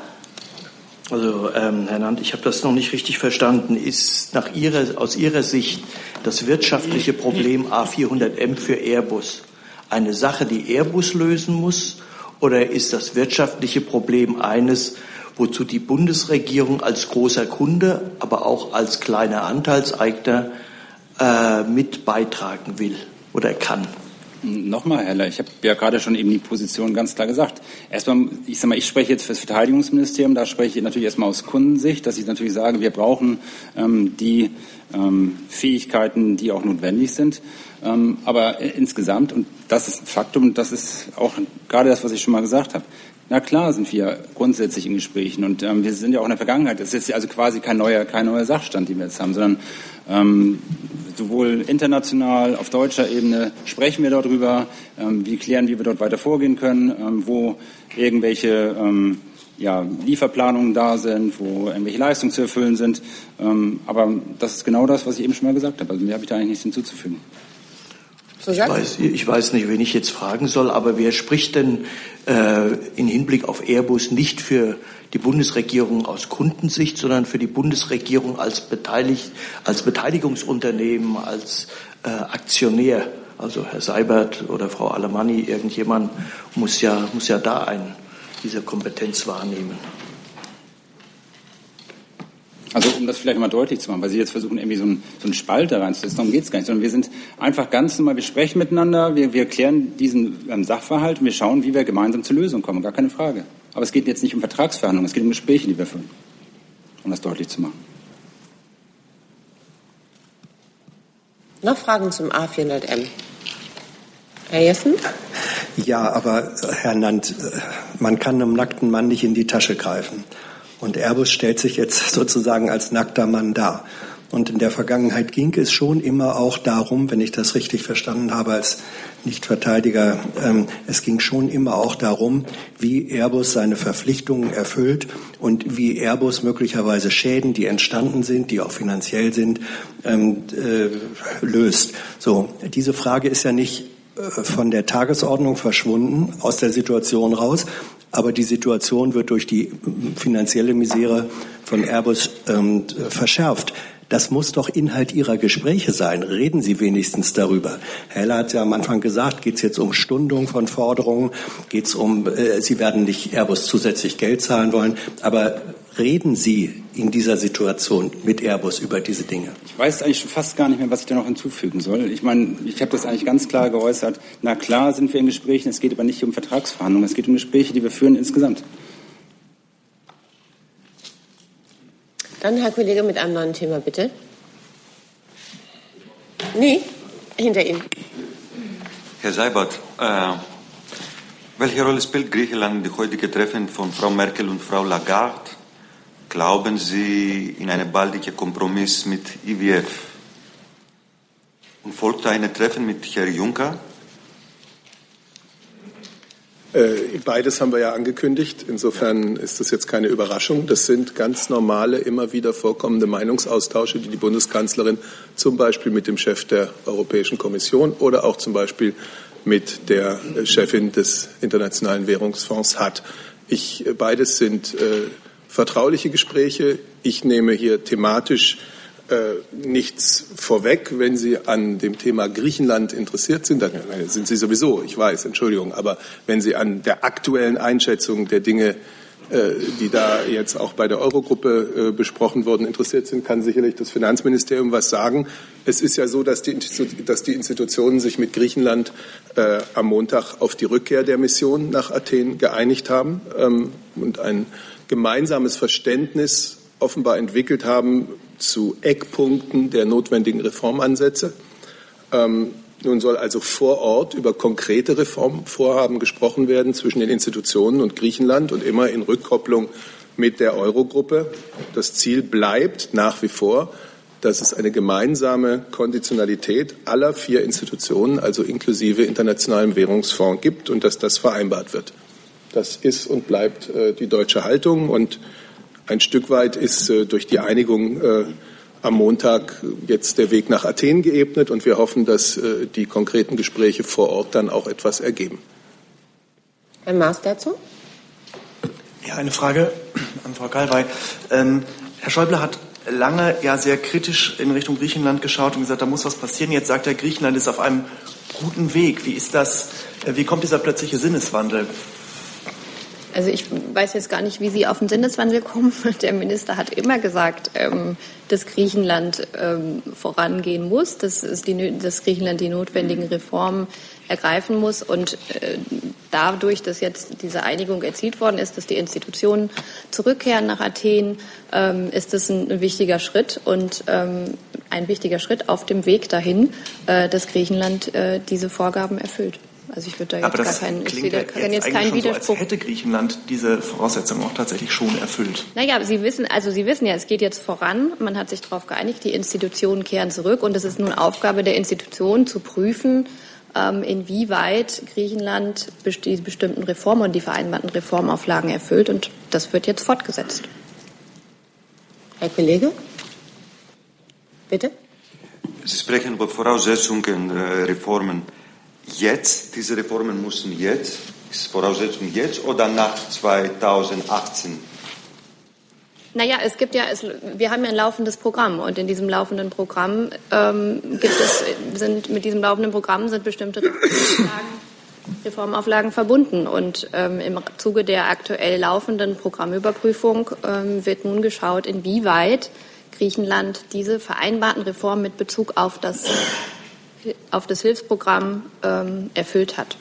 Also, ähm, Herr Nant, ich habe das noch nicht richtig verstanden. Ist nach Ihrer, aus Ihrer Sicht das wirtschaftliche Problem A400M für Airbus eine Sache, die Airbus lösen muss? Oder ist das wirtschaftliche Problem eines, wozu die Bundesregierung als großer Kunde, aber auch als kleiner Anteilseigner äh, mit beitragen will oder kann? Nochmal, Herr Heller, ich habe ja gerade schon eben die Position ganz klar gesagt. Erstmal, ich sage mal, ich spreche jetzt für das Verteidigungsministerium, da spreche ich natürlich erstmal aus Kundensicht, dass ich natürlich sage, wir brauchen ähm, die ähm, Fähigkeiten, die auch notwendig sind. Ähm, aber insgesamt, und das ist ein Faktum, das ist auch gerade das, was ich schon mal gesagt habe, Na klar sind wir grundsätzlich in Gesprächen und ähm, wir sind ja auch in der Vergangenheit. Das ist also quasi kein neuer, kein neuer Sachstand, den wir jetzt haben, sondern ähm, sowohl international, auf deutscher Ebene sprechen wir darüber, ähm, wie klären, wie wir dort weiter vorgehen können, ähm, wo irgendwelche ähm, ja, Lieferplanungen da sind, wo irgendwelche Leistungen zu erfüllen sind. Ähm, aber das ist genau das, was ich eben schon mal gesagt habe. Also mehr habe ich da eigentlich nichts hinzuzufügen. Ich weiß, ich weiß nicht, wen ich jetzt fragen soll, aber wer spricht denn äh, in Hinblick auf Airbus nicht für die Bundesregierung aus Kundensicht, sondern für die Bundesregierung als, beteiligt, als Beteiligungsunternehmen, als äh, Aktionär? Also Herr Seibert oder Frau Alemanni, irgendjemand muss ja, muss ja da ein, diese Kompetenz wahrnehmen. Also um das vielleicht mal deutlich zu machen, weil Sie jetzt versuchen, irgendwie so einen, so einen Spalt da reinzusetzen, darum geht es gar nicht, sondern wir sind einfach ganz normal, wir sprechen miteinander, wir, wir klären diesen ähm, Sachverhalt und wir schauen, wie wir gemeinsam zur Lösung kommen, gar keine Frage. Aber es geht jetzt nicht um Vertragsverhandlungen, es geht um Gespräche, die wir führen, um das deutlich zu machen. Noch Fragen zum A400M? Herr Jessen? Ja, aber Herr Nant, man kann einem nackten Mann nicht in die Tasche greifen. Und Airbus stellt sich jetzt <laughs> sozusagen als nackter Mann dar. Und in der Vergangenheit ging es schon immer auch darum, wenn ich das richtig verstanden habe als Nichtverteidiger, ähm, es ging schon immer auch darum, wie Airbus seine Verpflichtungen erfüllt und wie Airbus möglicherweise Schäden, die entstanden sind, die auch finanziell sind, ähm, äh, löst. So, diese Frage ist ja nicht äh, von der Tagesordnung verschwunden, aus der Situation raus, aber die Situation wird durch die finanzielle Misere von Airbus ähm, verschärft. Das muss doch Inhalt Ihrer Gespräche sein. Reden Sie wenigstens darüber. Herr Heller hat ja am Anfang gesagt, geht es jetzt um Stundung von Forderungen, geht es um, äh, Sie werden nicht Airbus zusätzlich Geld zahlen wollen, aber reden Sie in dieser Situation mit Airbus über diese Dinge? Ich weiß eigentlich schon fast gar nicht mehr, was ich da noch hinzufügen soll. Ich meine, ich habe das eigentlich ganz klar geäußert. Na klar sind wir in Gesprächen, es geht aber nicht um Vertragsverhandlungen, es geht um Gespräche, die wir führen insgesamt. Dann Herr Kollege mit einem neuen Thema, bitte. Nee, hinter Ihnen. Herr Seibert, äh, welche Rolle spielt Griechenland in die heutige Treffen von Frau Merkel und Frau Lagarde? Glauben Sie in einen baldigen Kompromiss mit IWF? Und folgt ein Treffen mit Herrn Juncker? Äh, beides haben wir ja angekündigt. Insofern ist das jetzt keine Überraschung. Das sind ganz normale, immer wieder vorkommende Meinungsaustausche, die die Bundeskanzlerin zum Beispiel mit dem Chef der Europäischen Kommission oder auch zum Beispiel mit der Chefin des Internationalen Währungsfonds hat. Ich, beides sind äh, vertrauliche Gespräche. Ich nehme hier thematisch äh, nichts vorweg. Wenn Sie an dem Thema Griechenland interessiert sind, dann sind Sie sowieso, ich weiß, Entschuldigung, aber wenn Sie an der aktuellen Einschätzung der Dinge, äh, die da jetzt auch bei der Eurogruppe äh, besprochen wurden, interessiert sind, kann sicherlich das Finanzministerium was sagen. Es ist ja so, dass die, dass die Institutionen sich mit Griechenland äh, am Montag auf die Rückkehr der Mission nach Athen geeinigt haben ähm, und ein gemeinsames Verständnis offenbar entwickelt haben, zu Eckpunkten der notwendigen Reformansätze. Ähm, nun soll also vor Ort über konkrete Reformvorhaben gesprochen werden zwischen den Institutionen und Griechenland und immer in Rückkopplung mit der Eurogruppe. Das Ziel bleibt nach wie vor, dass es eine gemeinsame Konditionalität aller vier Institutionen, also inklusive Internationalem Währungsfonds, gibt und dass das vereinbart wird. Das ist und bleibt äh, die deutsche Haltung und ein Stück weit ist äh, durch die Einigung äh, am Montag jetzt der Weg nach Athen geebnet und wir hoffen, dass äh, die konkreten Gespräche vor Ort dann auch etwas ergeben. Herr Maas dazu? Ja, eine Frage an Frau Galwey. Ähm, Herr Schäuble hat lange ja sehr kritisch in Richtung Griechenland geschaut und gesagt, da muss was passieren. Jetzt sagt er, Griechenland ist auf einem guten Weg. Wie ist das? Wie kommt dieser plötzliche Sinneswandel? Also ich weiß jetzt gar nicht, wie Sie auf den Sinneswandel kommen. <laughs> Der Minister hat immer gesagt, ähm, dass Griechenland ähm, vorangehen muss, dass, Griechenland die notwendigen Reformen ergreifen muss. Und äh, dadurch, dass jetzt diese Einigung erzielt worden ist, dass die Institutionen zurückkehren nach Athen, ähm, ist das ein, wichtiger Schritt und ein wichtiger Schritt auf dem Weg dahin, äh, dass Griechenland äh, diese Vorgaben erfüllt. Also ich würde da jetzt Aber gar das keinen, ich klingt sehe da jetzt jetzt eigentlich keinen schon so, als Widerspruch. hätte Griechenland diese Voraussetzungen auch tatsächlich schon erfüllt. Naja, aber Sie wissen, also Sie wissen ja, es geht jetzt voran. Man hat sich darauf geeinigt, die Institutionen kehren zurück und es ist nun Aufgabe der Institutionen zu prüfen, ähm, inwieweit Griechenland die bestimmten Reformen und die vereinbarten Reformauflagen erfüllt und das wird jetzt fortgesetzt. Herr Kollege? Bitte? Sie sprechen über Voraussetzungen, äh, Reformen. Jetzt, diese Reformen müssen jetzt, ist Voraussetzung jetzt oder nach 2018? Naja, es gibt ja, es, wir haben ja ein laufendes Programm und in diesem laufenden Programm ähm, gibt es, sind mit diesem laufenden Programm sind bestimmte Reformauflagen, verbunden und ähm, im Zuge der aktuell laufenden Programmüberprüfung ähm, wird nun geschaut, inwieweit Griechenland diese vereinbarten Reformen mit Bezug auf das, auf das Hilfsprogramm ähm, erfüllt hat.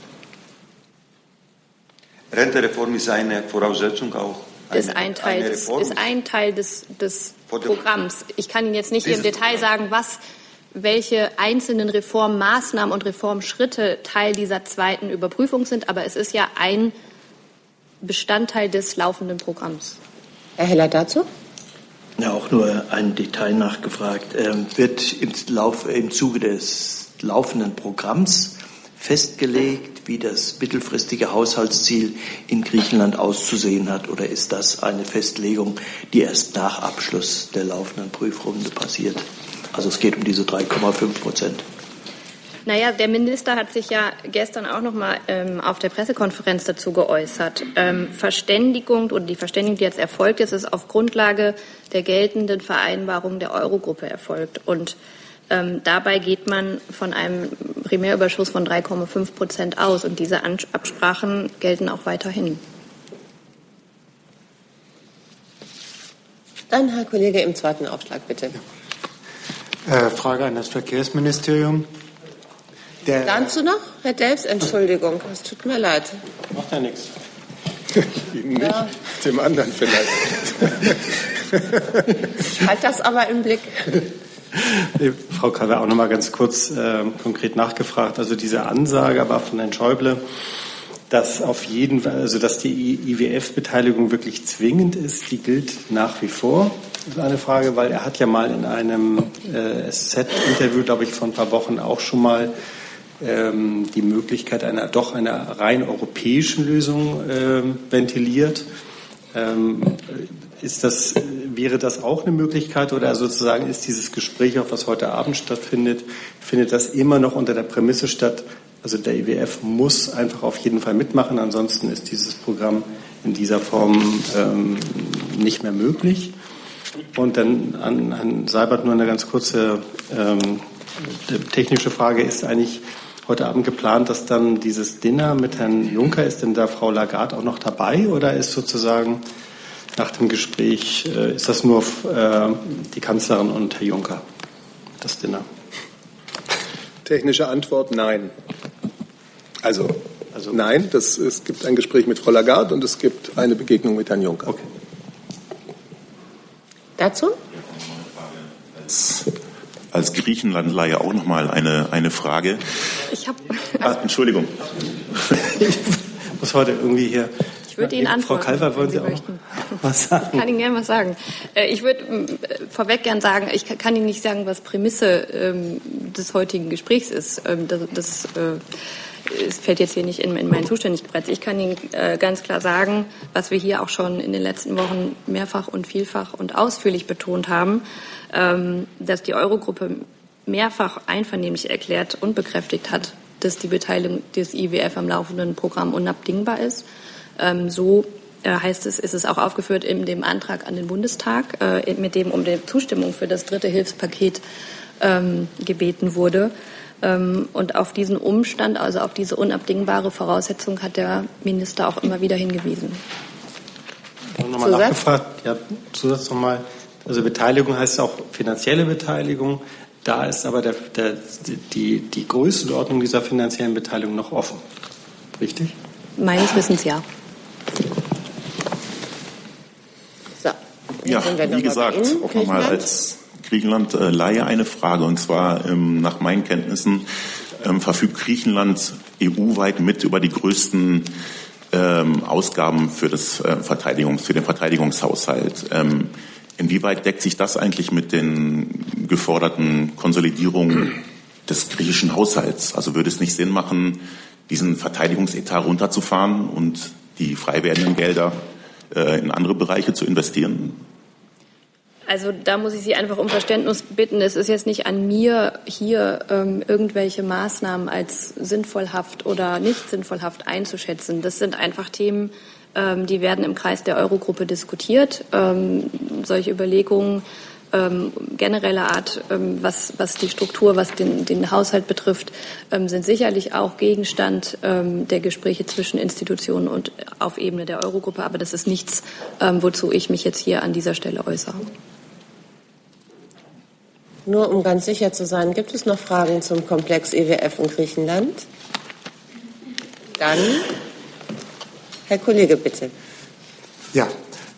Rentereform ist eine Voraussetzung auch. Eine, ist ein Teil, eine des, Reform. ist ein Teil des, des Programms. Ich kann Ihnen jetzt nicht hier im Detail sagen, was, welche einzelnen Reformmaßnahmen und Reformschritte Teil dieser zweiten Überprüfung sind, aber es ist ja ein Bestandteil des laufenden Programms. Herr Heller dazu? Ja, auch nur ein Detail nachgefragt. Ähm, wird im, Lauf, im Zuge des laufenden Programms festgelegt, wie das mittelfristige Haushaltsziel in Griechenland auszusehen hat? Oder ist das eine Festlegung, die erst nach Abschluss der laufenden Prüfrunde passiert? Also es geht um diese 3,5 Prozent. Naja, der Minister hat sich ja gestern auch noch mal ähm, auf der Pressekonferenz dazu geäußert. Ähm, Verständigung oder die Verständigung, die jetzt erfolgt ist, ist auf Grundlage der geltenden Vereinbarung der Eurogruppe erfolgt. Und ähm, dabei geht man von einem Primärüberschuss von 3,5 Prozent aus. Und diese Absprachen gelten auch weiterhin. Dann Herr Kollege im zweiten Aufschlag, bitte. Äh, Frage an das Verkehrsministerium. Der Dazu noch, Herr Delfs, Entschuldigung, es tut mir leid. macht ja nichts. <laughs> Ihnen nicht, Ja. dem anderen vielleicht. Ich halte das aber im Blick. <laughs> <laughs> Frau Kaller auch noch mal ganz kurz äh, konkret nachgefragt. Also diese Ansage war von Herrn Schäuble, dass auf jeden Fall, also dass die IWF-Beteiligung wirklich zwingend ist, die gilt nach wie vor. Das ist eine Frage, weil er hat ja mal in einem äh, SZ-Interview, glaube ich, vor ein paar Wochen auch schon mal ähm, die Möglichkeit einer doch einer rein europäischen Lösung ähm, ventiliert. Ähm, ist das, wäre das auch eine Möglichkeit oder sozusagen ist dieses Gespräch, auch was heute Abend stattfindet, findet das immer noch unter der Prämisse statt, also der IWF muss einfach auf jeden Fall mitmachen, ansonsten ist dieses Programm in dieser Form ähm, nicht mehr möglich. Und dann an Herrn Seibert nur eine ganz kurze ähm, technische Frage. Ist eigentlich heute Abend geplant, dass dann dieses Dinner mit Herrn Juncker, ist denn da Frau Lagarde auch noch dabei oder ist sozusagen nach dem Gespräch, äh, ist das nur äh, die Kanzlerin und Herr Juncker, das Dinner? Technische Antwort nein. Also, nein, das, es gibt ein Gespräch mit Frau Lagarde und es gibt eine Begegnung mit Herrn Juncker. Dazu? Als Griechenlandleihe auch noch mal eine, eine Frage. Ich habe Ah, Entschuldigung. Ich muss heute irgendwie hier. Ich würde Ihnen Frau antworten, Kalver, wollen Sie Sie auch möchten. was Ich sagen? kann Ihnen gerne was sagen. Äh, Ich würde ähm, vorweg gern sagen, ich kann- Ihnen nicht sagen, was Prämisse ähm, des heutigen Gesprächs ist. Ähm, Das, das äh, es fällt jetzt hier nicht in, in meinen Zuständigkeitsbereich. Ich kann Ihnen äh, ganz klar sagen, was wir hier auch schon in den letzten Wochen mehrfach und vielfach und ausführlich betont haben, ähm, dass die Eurogruppe mehrfach einvernehmlich erklärt und bekräftigt hat, dass die Beteiligung des IWF am laufenden Programm unabdingbar ist. Ähm, so äh, heißt es, ist es auch aufgeführt in dem Antrag an den Bundestag, äh, mit dem um die Zustimmung für das dritte Hilfspaket ähm, gebeten wurde. Ähm, und auf diesen Umstand, also auf diese unabdingbare Voraussetzung, hat der Minister auch immer wieder hingewiesen. Nochmal Zusatz? nachgefragt, ja, Zusatz nochmal. Also Beteiligung heißt auch finanzielle Beteiligung. Da ist aber der, der, die, die Größenordnung dieser finanziellen Beteiligung noch offen. Richtig? Meines Wissens ja. So, Ja, wie gesagt, auch nochmal Griechenland. als Griechenland-Leihe eine Frage. Und zwar ähm, nach meinen Kenntnissen ähm, verfügt Griechenland EU-weit mit über die größten ähm, Ausgaben für, das, äh, Verteidigungs-, für den Verteidigungshaushalt. Ähm, inwieweit deckt sich das eigentlich mit den geforderten Konsolidierungen des griechischen Haushalts? Also würde es nicht Sinn machen, diesen Verteidigungsetat runterzufahren und die frei werdenden Gelder äh, in andere Bereiche zu investieren? Also da muss ich Sie einfach um Verständnis bitten. Es ist jetzt nicht an mir, hier ähm, irgendwelche Maßnahmen als sinnvollhaft oder nicht sinnvollhaft einzuschätzen. Das sind einfach Themen, ähm, die werden im Kreis der Eurogruppe diskutiert. Ähm, solche Überlegungen ähm, genereller Art, ähm, was, was die Struktur, was den, den Haushalt betrifft, ähm, sind sicherlich auch Gegenstand ähm, der Gespräche zwischen Institutionen und auf Ebene der Eurogruppe. Aber das ist nichts, ähm, wozu ich mich jetzt hier an dieser Stelle äußere. Nur um ganz sicher zu sein, gibt es noch Fragen zum Komplex EWF in Griechenland? Dann, Herr Kollege, bitte. Ja,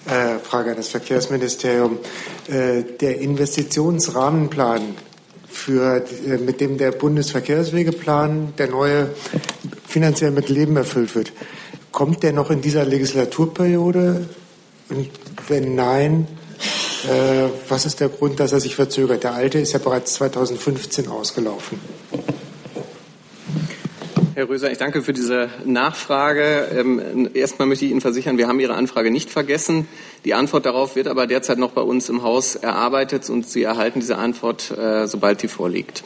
äh, Frage an das Verkehrsministerium. Äh, der Investitionsrahmenplan, für, äh, mit dem der Bundesverkehrswegeplan, der neue, finanziell mit Leben erfüllt wird, kommt der noch in dieser Legislaturperiode? Und wenn nein, was ist der Grund, dass er sich verzögert? Der alte ist ja bereits 2015 ausgelaufen. Herr Röser, ich danke für diese Nachfrage. Ähm, erstmal möchte ich Ihnen versichern, wir haben Ihre Anfrage nicht vergessen. Die Antwort darauf wird aber derzeit noch bei uns im Haus erarbeitet und Sie erhalten diese Antwort, äh, sobald die vorliegt.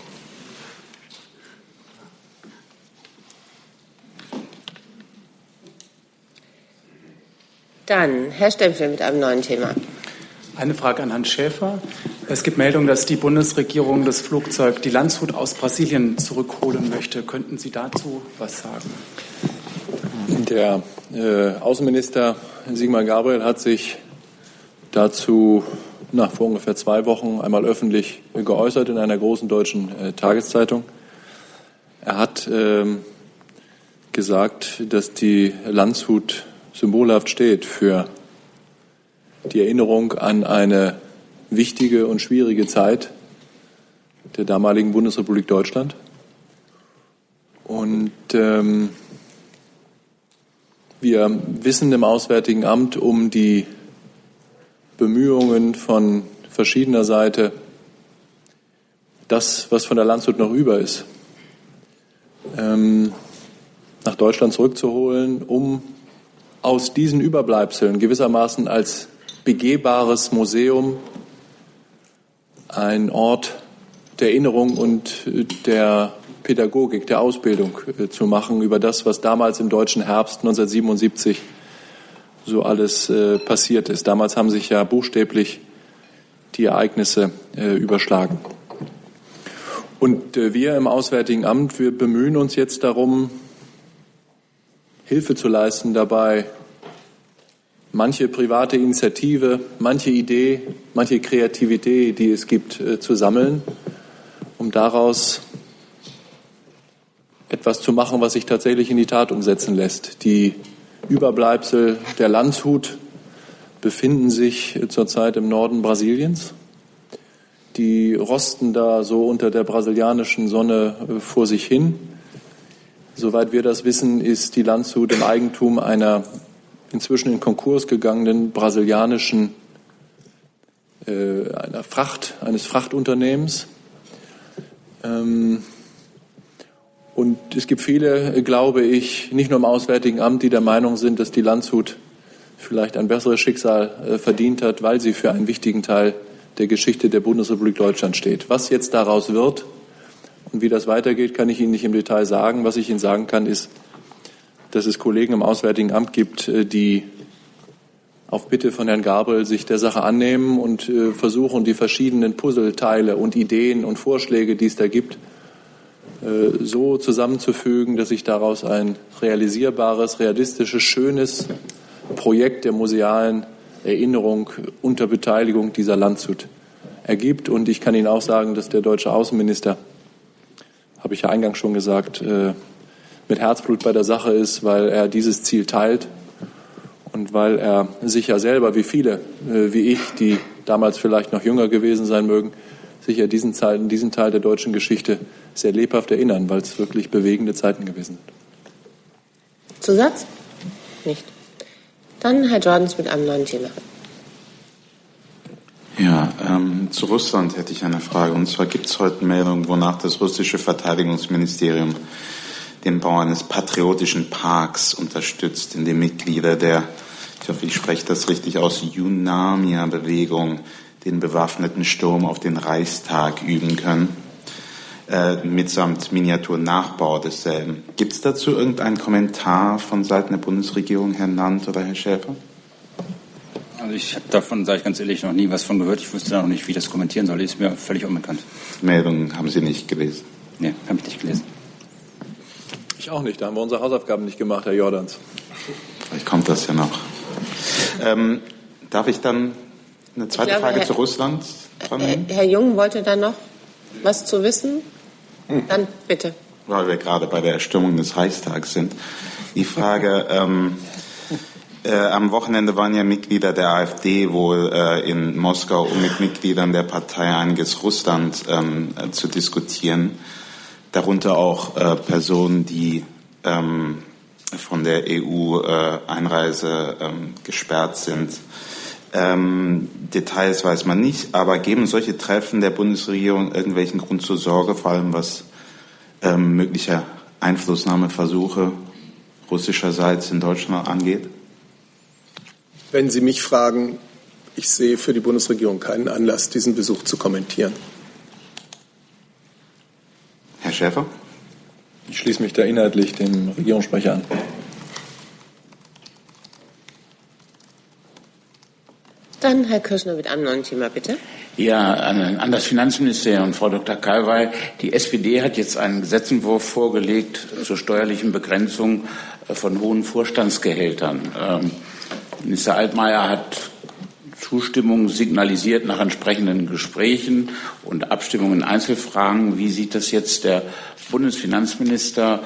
Dann Herr Stempfel mit einem neuen Thema. Eine Frage an Herrn Schäfer. Es gibt Meldungen, dass die Bundesregierung das Flugzeug die Landshut aus Brasilien zurückholen möchte. Könnten Sie dazu was sagen? Der äh, Außenminister Sigmar Gabriel hat sich dazu nach vor ungefähr zwei Wochen einmal öffentlich geäußert in einer großen deutschen äh, Tageszeitung. Er hat äh, gesagt, dass die Landshut symbolhaft steht für die Erinnerung an eine wichtige und schwierige Zeit der damaligen Bundesrepublik Deutschland. Und ähm, wir wissen im Auswärtigen Amt um die Bemühungen von verschiedener Seite, das, was von der Landshut noch über ist, ähm, nach Deutschland zurückzuholen, um aus diesen Überbleibseln gewissermaßen als begehbares Museum, ein Ort der Erinnerung und der Pädagogik, der Ausbildung äh, zu machen über das, was damals im deutschen Herbst 1977 so alles äh, passiert ist. Damals haben sich ja buchstäblich die Ereignisse äh, überschlagen. Und wir im Auswärtigen Amt, wir bemühen uns jetzt darum, Hilfe zu leisten dabei, manche private Initiative, manche Idee, manche Kreativität, die es gibt, äh, zu sammeln, um daraus etwas zu machen, was sich tatsächlich in die Tat umsetzen lässt. Die Überbleibsel der Landshut befinden sich zurzeit im Norden Brasiliens. Die rosten da so unter der brasilianischen Sonne äh, vor sich hin. Soweit wir das wissen, ist die Landshut im Eigentum einer inzwischen in Konkurs gegangenen brasilianischen äh, einer Fracht, eines Frachtunternehmens. Ähm, und es gibt viele, glaube ich, nicht nur im Auswärtigen Amt, die der Meinung sind, dass die Landshut vielleicht ein besseres Schicksal äh, verdient hat, weil sie für einen wichtigen Teil der Geschichte der Bundesrepublik Deutschland steht. Was jetzt daraus wird und wie das weitergeht, kann ich Ihnen nicht im Detail sagen. Was ich Ihnen sagen kann, ist, dass es Kollegen im Auswärtigen Amt gibt, äh, die auf Bitte von Herrn Gabel sich der Sache annehmen und äh, versuchen, die verschiedenen Puzzleteile und Ideen und Vorschläge, die es da gibt, äh, so zusammenzufügen, dass sich daraus ein realisierbares, realistisches, schönes Projekt der musealen Erinnerung unter Beteiligung dieser Landshut ergibt. Und ich kann Ihnen auch sagen, dass der deutsche Außenminister, habe ich ja eingangs schon gesagt, mit Herzblut bei der Sache ist, weil er dieses Ziel teilt und weil er sich ja selber, wie viele, äh, wie ich, die damals vielleicht noch jünger gewesen sein mögen, sicher diesen Teil, diesen Teil der deutschen Geschichte sehr lebhaft erinnern, weil es wirklich bewegende Zeiten gewesen sind. Zusatz? Nicht. Dann Herr Jordans mit einem neuen Thema. Ja, ähm, zu Russland hätte ich eine Frage. Und zwar gibt es heute Meldungen, wonach das russische Verteidigungsministerium den Bau eines patriotischen Parks unterstützt, in dem Mitglieder der, ich hoffe, ich spreche das richtig aus, Junamia-Bewegung den bewaffneten Sturm auf den Reichstag üben können, äh, mitsamt Miniaturnachbau desselben. Gibt es dazu irgendeinen Kommentar von Seiten der Bundesregierung, Herr Nant oder Herr Schäfer? Also ich habe davon, sage ich ganz ehrlich, noch nie was von gehört. Ich wusste noch nicht, wie ich das kommentieren soll. Ist mir völlig unbekannt. Meldungen haben Sie nicht gelesen? Nee, habe ich nicht gelesen. Ich auch nicht. Da haben wir unsere Hausaufgaben nicht gemacht, Herr Jordans. Vielleicht kommt das ja noch. Ähm, darf ich dann eine zweite glaube, Frage Herr, zu Russland drannehmen? Herr Jung wollte da noch was zu wissen? Hm. Dann bitte. Weil wir gerade bei der Erstürmung des Reichstags sind. Die Frage, ähm, äh, am Wochenende waren ja Mitglieder der AfD wohl äh, in Moskau, um mit Mitgliedern der Partei Einiges Russland ähm, äh, zu diskutieren. Darunter auch äh, Personen, die ähm, von der EU-Einreise äh, ähm, gesperrt sind. Ähm, Details weiß man nicht, aber geben solche Treffen der Bundesregierung irgendwelchen Grund zur Sorge, vor allem was ähm, mögliche Einflussnahmeversuche russischerseits in Deutschland angeht? Wenn Sie mich fragen, ich sehe für die Bundesregierung keinen Anlass, diesen Besuch zu kommentieren. Herr Schäfer? Ich schließe mich da inhaltlich dem Regierungssprecher an. Dann Herr Kirschner mit einem neuen Thema, bitte. Ja, an, an das Finanzministerium, Frau Dr. Kalwey. Die SPD hat jetzt einen Gesetzentwurf vorgelegt zur steuerlichen Begrenzung von hohen Vorstandsgehältern. Ähm, Minister Altmaier hat Zustimmung signalisiert nach entsprechenden Gesprächen und Abstimmungen in Einzelfragen. Wie sieht das jetzt der Bundesfinanzminister?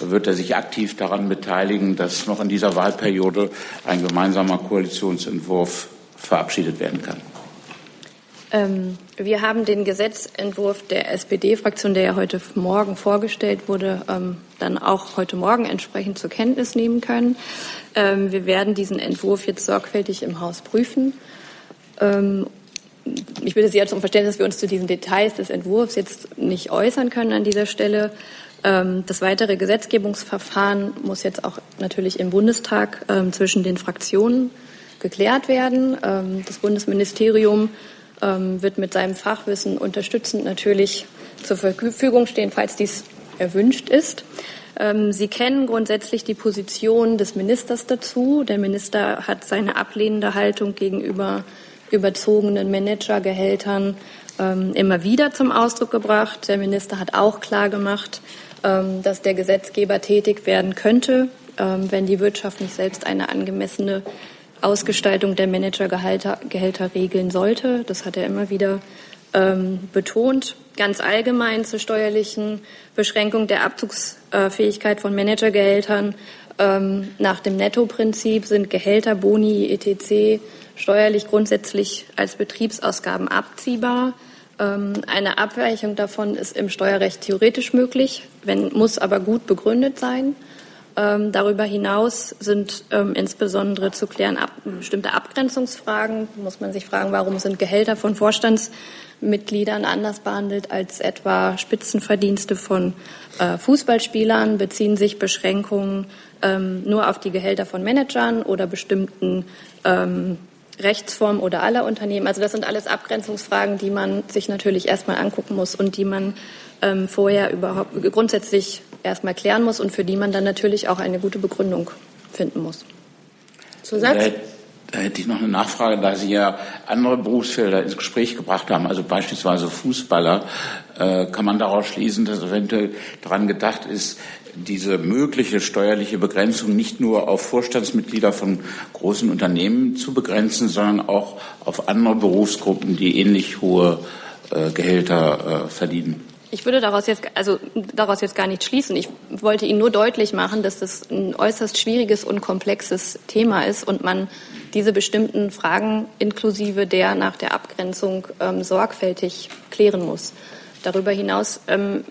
Wird er sich aktiv daran beteiligen, dass noch in dieser Wahlperiode ein gemeinsamer Koalitionsentwurf verabschiedet werden kann? Ähm, wir haben den Gesetzentwurf der SPD-Fraktion, der ja heute Morgen vorgestellt wurde, ähm, dann auch heute Morgen entsprechend zur Kenntnis nehmen können. Ähm, wir werden diesen Entwurf jetzt sorgfältig im Haus prüfen. Ähm, ich bitte Sie jetzt um Verständnis, dass wir uns zu diesen Details des Entwurfs jetzt nicht äußern können an dieser Stelle. Ähm, das weitere Gesetzgebungsverfahren muss jetzt auch natürlich im Bundestag ähm, zwischen den Fraktionen geklärt werden. Das Bundesministerium ähm, wird mit seinem Fachwissen unterstützend natürlich zur Verfügung stehen, falls dies erwünscht ist. Ähm, Sie kennen grundsätzlich die Position des Ministers dazu. Der Minister hat seine ablehnende Haltung gegenüber überzogenen Managergehältern ähm, immer wieder zum Ausdruck gebracht. Der Minister hat auch klargemacht, dass der Gesetzgeber tätig werden könnte, wenn die Wirtschaft nicht selbst eine angemessene Ausgestaltung der Managergehälter Gehälter regeln sollte. Das hat er immer wieder ähm, betont. Ganz allgemein zur steuerlichen Beschränkung der Abzugsfähigkeit von Managergehältern. Ähm, nach dem Nettoprinzip sind Gehälter, Boni, etc. steuerlich grundsätzlich als Betriebsausgaben abziehbar. Ähm, eine Abweichung davon ist im Steuerrecht theoretisch möglich, wenn, muss aber gut begründet sein. Ähm, darüber hinaus sind ähm, insbesondere zu klären ab, bestimmte Abgrenzungsfragen. Muss man sich fragen, warum sind Gehälter von Vorstandsmitgliedern anders behandelt als etwa Spitzenverdienste von äh, Fußballspielern? Beziehen sich Beschränkungen ähm, nur auf die Gehälter von Managern oder bestimmten ähm, Rechtsformen oder aller Unternehmen? Also das sind alles Abgrenzungsfragen, die man sich natürlich erstmal angucken muss und die man ähm, vorher überhaupt grundsätzlich erstmal klären muss und für die man dann natürlich auch eine gute Begründung finden muss. Zusatz? Da hätte ich noch eine Nachfrage, da Sie ja andere Berufsfelder ins Gespräch gebracht haben, also beispielsweise Fußballer. Äh, kann man daraus schließen, dass eventuell daran gedacht ist, diese mögliche steuerliche Begrenzung nicht nur auf Vorstandsmitglieder von großen Unternehmen zu begrenzen, sondern auch auf andere Berufsgruppen, die ähnlich hohe äh, Gehälter äh, verdienen? Ich würde daraus jetzt, also daraus jetzt gar nicht schließen. Ich wollte Ihnen nur deutlich machen, dass das ein äußerst schwieriges und komplexes Thema ist und man diese bestimmten Fragen inklusive der nach der Abgrenzung ähm, sorgfältig klären muss. Darüber hinaus ähm,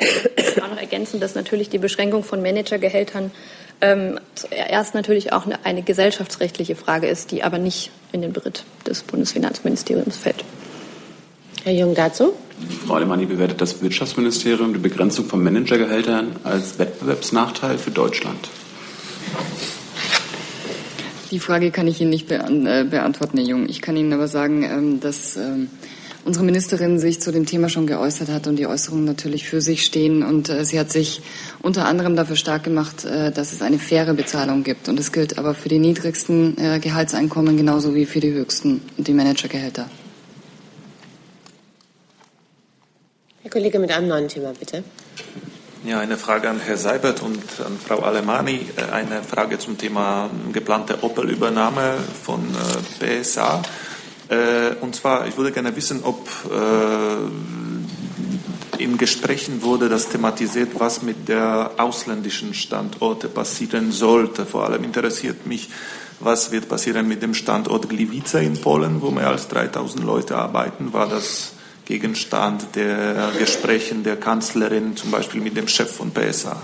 auch noch ergänzen, dass natürlich die Beschränkung von Managergehältern ähm, zuerst natürlich auch eine, eine gesellschaftsrechtliche Frage ist, die aber nicht in den Beritt des Bundesfinanzministeriums fällt. Herr Jung dazu? Frau Alemanni bewertet das Wirtschaftsministerium die Begrenzung von Managergehältern als Wettbewerbsnachteil für Deutschland. Die Frage kann ich Ihnen nicht äh, beantworten, Herr Jung. Ich kann Ihnen aber sagen, ähm, dass ähm, unsere Ministerin sich zu dem Thema schon geäußert hat und die Äußerungen natürlich für sich stehen. Und äh, sie hat sich unter anderem dafür stark gemacht, äh, dass es eine faire Bezahlung gibt. Und das gilt aber für die niedrigsten Gehaltseinkommen genauso wie für die höchsten, die Managergehälter. Kollege mit einem neuen Thema, bitte. Ja, eine Frage an Herrn Seibert und an Frau Alemani. Äh, eine Frage zum Thema geplante Opel-Übernahme von äh, PSA. Äh, und zwar, ich würde gerne wissen, ob in Gesprächen wurde das thematisiert, was mit der ausländischen Standorte passieren sollte. Vor allem interessiert mich, was wird passieren mit dem Standort Gliwice in Polen, wo mehr als 3000 Leute arbeiten. War das Gegenstand der Gespräche der Kanzlerin, zum Beispiel mit dem Chef von PSA.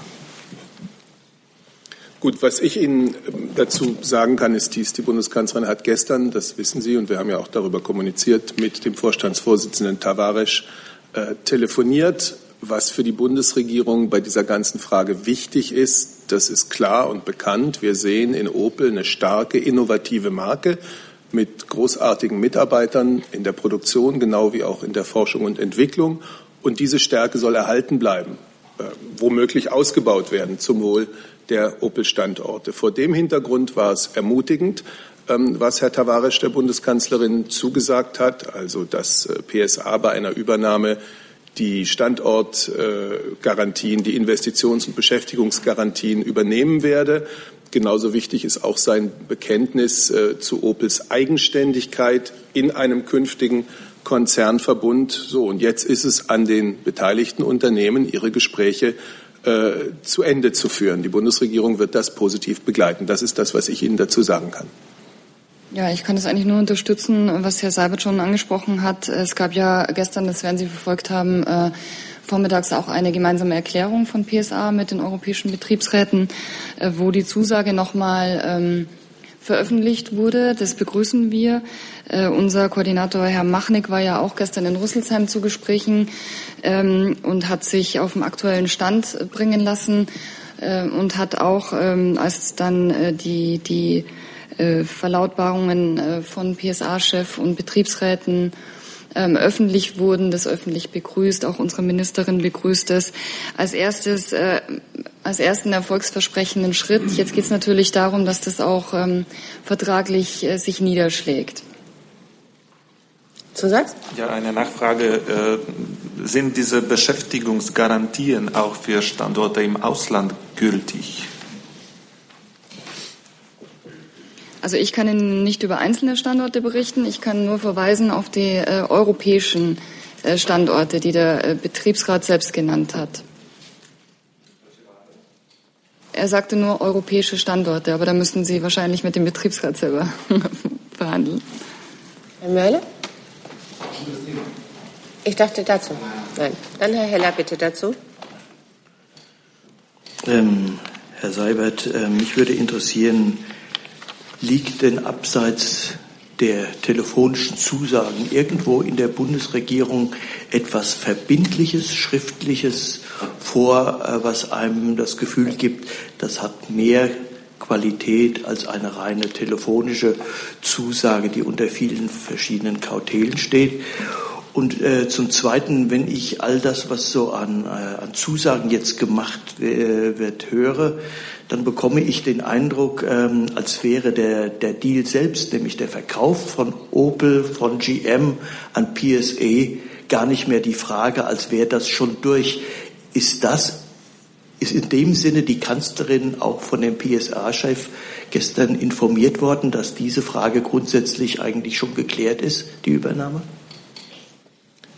Gut, was ich Ihnen dazu sagen kann, ist dies. Die Bundeskanzlerin hat gestern, das wissen Sie, und wir haben ja auch darüber kommuniziert, mit dem Vorstandsvorsitzenden Tavares äh, telefoniert. Was für die Bundesregierung bei dieser ganzen Frage wichtig ist, das ist klar und bekannt. Wir sehen in Opel eine starke, innovative Marke mit großartigen Mitarbeitern in der Produktion, genau wie auch in der Forschung und Entwicklung. Und diese Stärke soll erhalten bleiben, äh, womöglich ausgebaut werden zum Wohl der Opel-Standorte. Vor dem Hintergrund war es ermutigend, ähm, was Herr Tavares der Bundeskanzlerin zugesagt hat, also dass äh, PSA bei einer Übernahme die Standortgarantien, die Investitions- und Beschäftigungsgarantien übernehmen werde. Genauso wichtig ist auch sein Bekenntnis äh, zu Opels Eigenständigkeit in einem künftigen Konzernverbund. So, und jetzt ist es an den beteiligten Unternehmen, ihre Gespräche äh, zu Ende zu führen. Die Bundesregierung wird das positiv begleiten. Das ist das, was ich Ihnen dazu sagen kann. Ja, ich kann das eigentlich nur unterstützen, was Herr Seibert schon angesprochen hat. Es gab ja gestern, das werden Sie verfolgt haben, äh, vormittags auch eine gemeinsame Erklärung von PSA mit den europäischen Betriebsräten, äh, wo die Zusage nochmal ähm, veröffentlicht wurde. Das begrüßen wir. Äh, unser Koordinator Herr Machnik war ja auch gestern in Rüsselsheim zu Gesprächen ähm, und hat sich auf den aktuellen Stand bringen lassen äh, und hat auch, ähm, als dann äh, die, die Verlautbarungen äh, von PSA-Chef und Betriebsräten ähm, öffentlich wurden, das öffentlich begrüßt. Auch unsere Ministerin begrüßt es als erstes, äh, als ersten erfolgsversprechenden Schritt. Jetzt geht es natürlich darum, dass das auch ähm, vertraglich äh, sich niederschlägt. Zusatz? Ja, eine Nachfrage. Äh, sind diese Beschäftigungsgarantien auch für Standorte im Ausland gültig? Also ich kann Ihnen nicht über einzelne Standorte berichten. Ich kann nur verweisen auf die äh, europäischen äh, Standorte, die der äh, Betriebsrat selbst genannt hat. Er sagte nur europäische Standorte, aber da müssen Sie wahrscheinlich mit dem Betriebsrat selber <laughs> verhandeln. Herr Mörle? Ich dachte dazu. Nein. Dann Herr Heller bitte dazu. Ähm, Herr Seibert, äh, mich würde interessieren, liegt denn abseits der telefonischen Zusagen irgendwo in der Bundesregierung etwas Verbindliches, Schriftliches vor, äh, was einem das Gefühl gibt, das hat mehr Qualität als eine reine telefonische Zusage, die unter vielen verschiedenen Kautelen steht. Und äh, zum Zweiten, wenn ich all das, was so an, äh, an Zusagen jetzt gemacht äh, wird, höre, dann bekomme ich den Eindruck, ähm, als wäre der, der Deal selbst, nämlich der Verkauf von Opel, von GM an PSA, gar nicht mehr die Frage, als wäre das schon durch. Ist das, ist in dem Sinne die Kanzlerin auch von dem PSA-Chef gestern informiert worden, dass diese Frage grundsätzlich eigentlich schon geklärt ist, die Übernahme?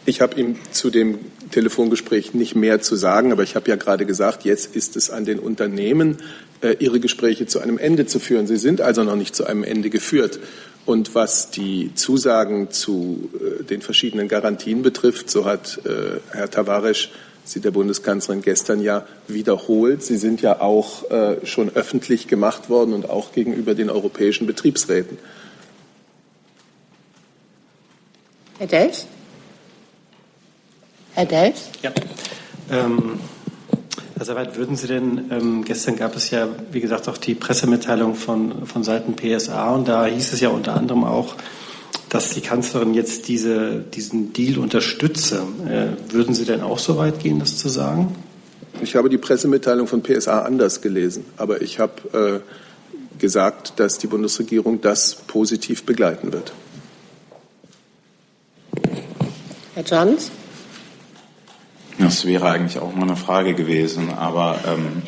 Ich habe ihm zu dem Telefongespräch nicht mehr zu sagen, aber ich habe ja gerade gesagt, jetzt ist es an den Unternehmen, äh, ihre Gespräche zu einem Ende zu führen. Sie sind also noch nicht zu einem Ende geführt. Und was die Zusagen zu äh, den verschiedenen Garantien betrifft, so hat äh, Herr Tavares sie der Bundeskanzlerin gestern ja wiederholt. Sie sind ja auch schon öffentlich gemacht worden und auch gegenüber den europäischen Betriebsräten. Herr Delfs? Herr Delfs? Ja. Ähm, Herr Sabat, würden Sie denn, ähm, gestern gab es ja, wie gesagt, auch die Pressemitteilung von, von Seiten PSA und da hieß es ja unter anderem auch, dass die Kanzlerin jetzt diese, diesen Deal unterstütze. Äh, würden Sie denn auch so weit gehen, das zu sagen? Ich habe die Pressemitteilung von PSA anders gelesen, aber ich habe äh, gesagt, dass die Bundesregierung das positiv begleiten wird. Herr Johns? Das wäre eigentlich auch mal eine Frage gewesen, aber ähm,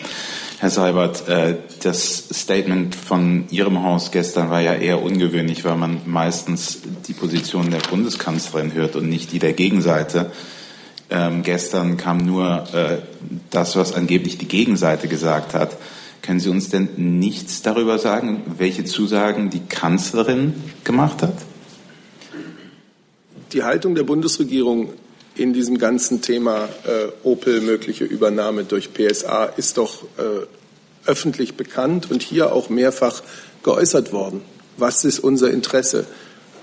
Herr Seibert, äh, das Statement von Ihrem Haus gestern war ja eher ungewöhnlich, weil man meistens die Position der Bundeskanzlerin hört und nicht die der Gegenseite. Ähm, gestern kam nur äh, das, was angeblich die Gegenseite gesagt hat. Können Sie uns denn nichts darüber sagen, welche Zusagen die Kanzlerin gemacht hat? Die Haltung der Bundesregierung in diesem ganzen Thema äh, Opel mögliche Übernahme durch PSA ist doch äh, öffentlich bekannt und hier auch mehrfach geäußert worden. Was ist unser Interesse?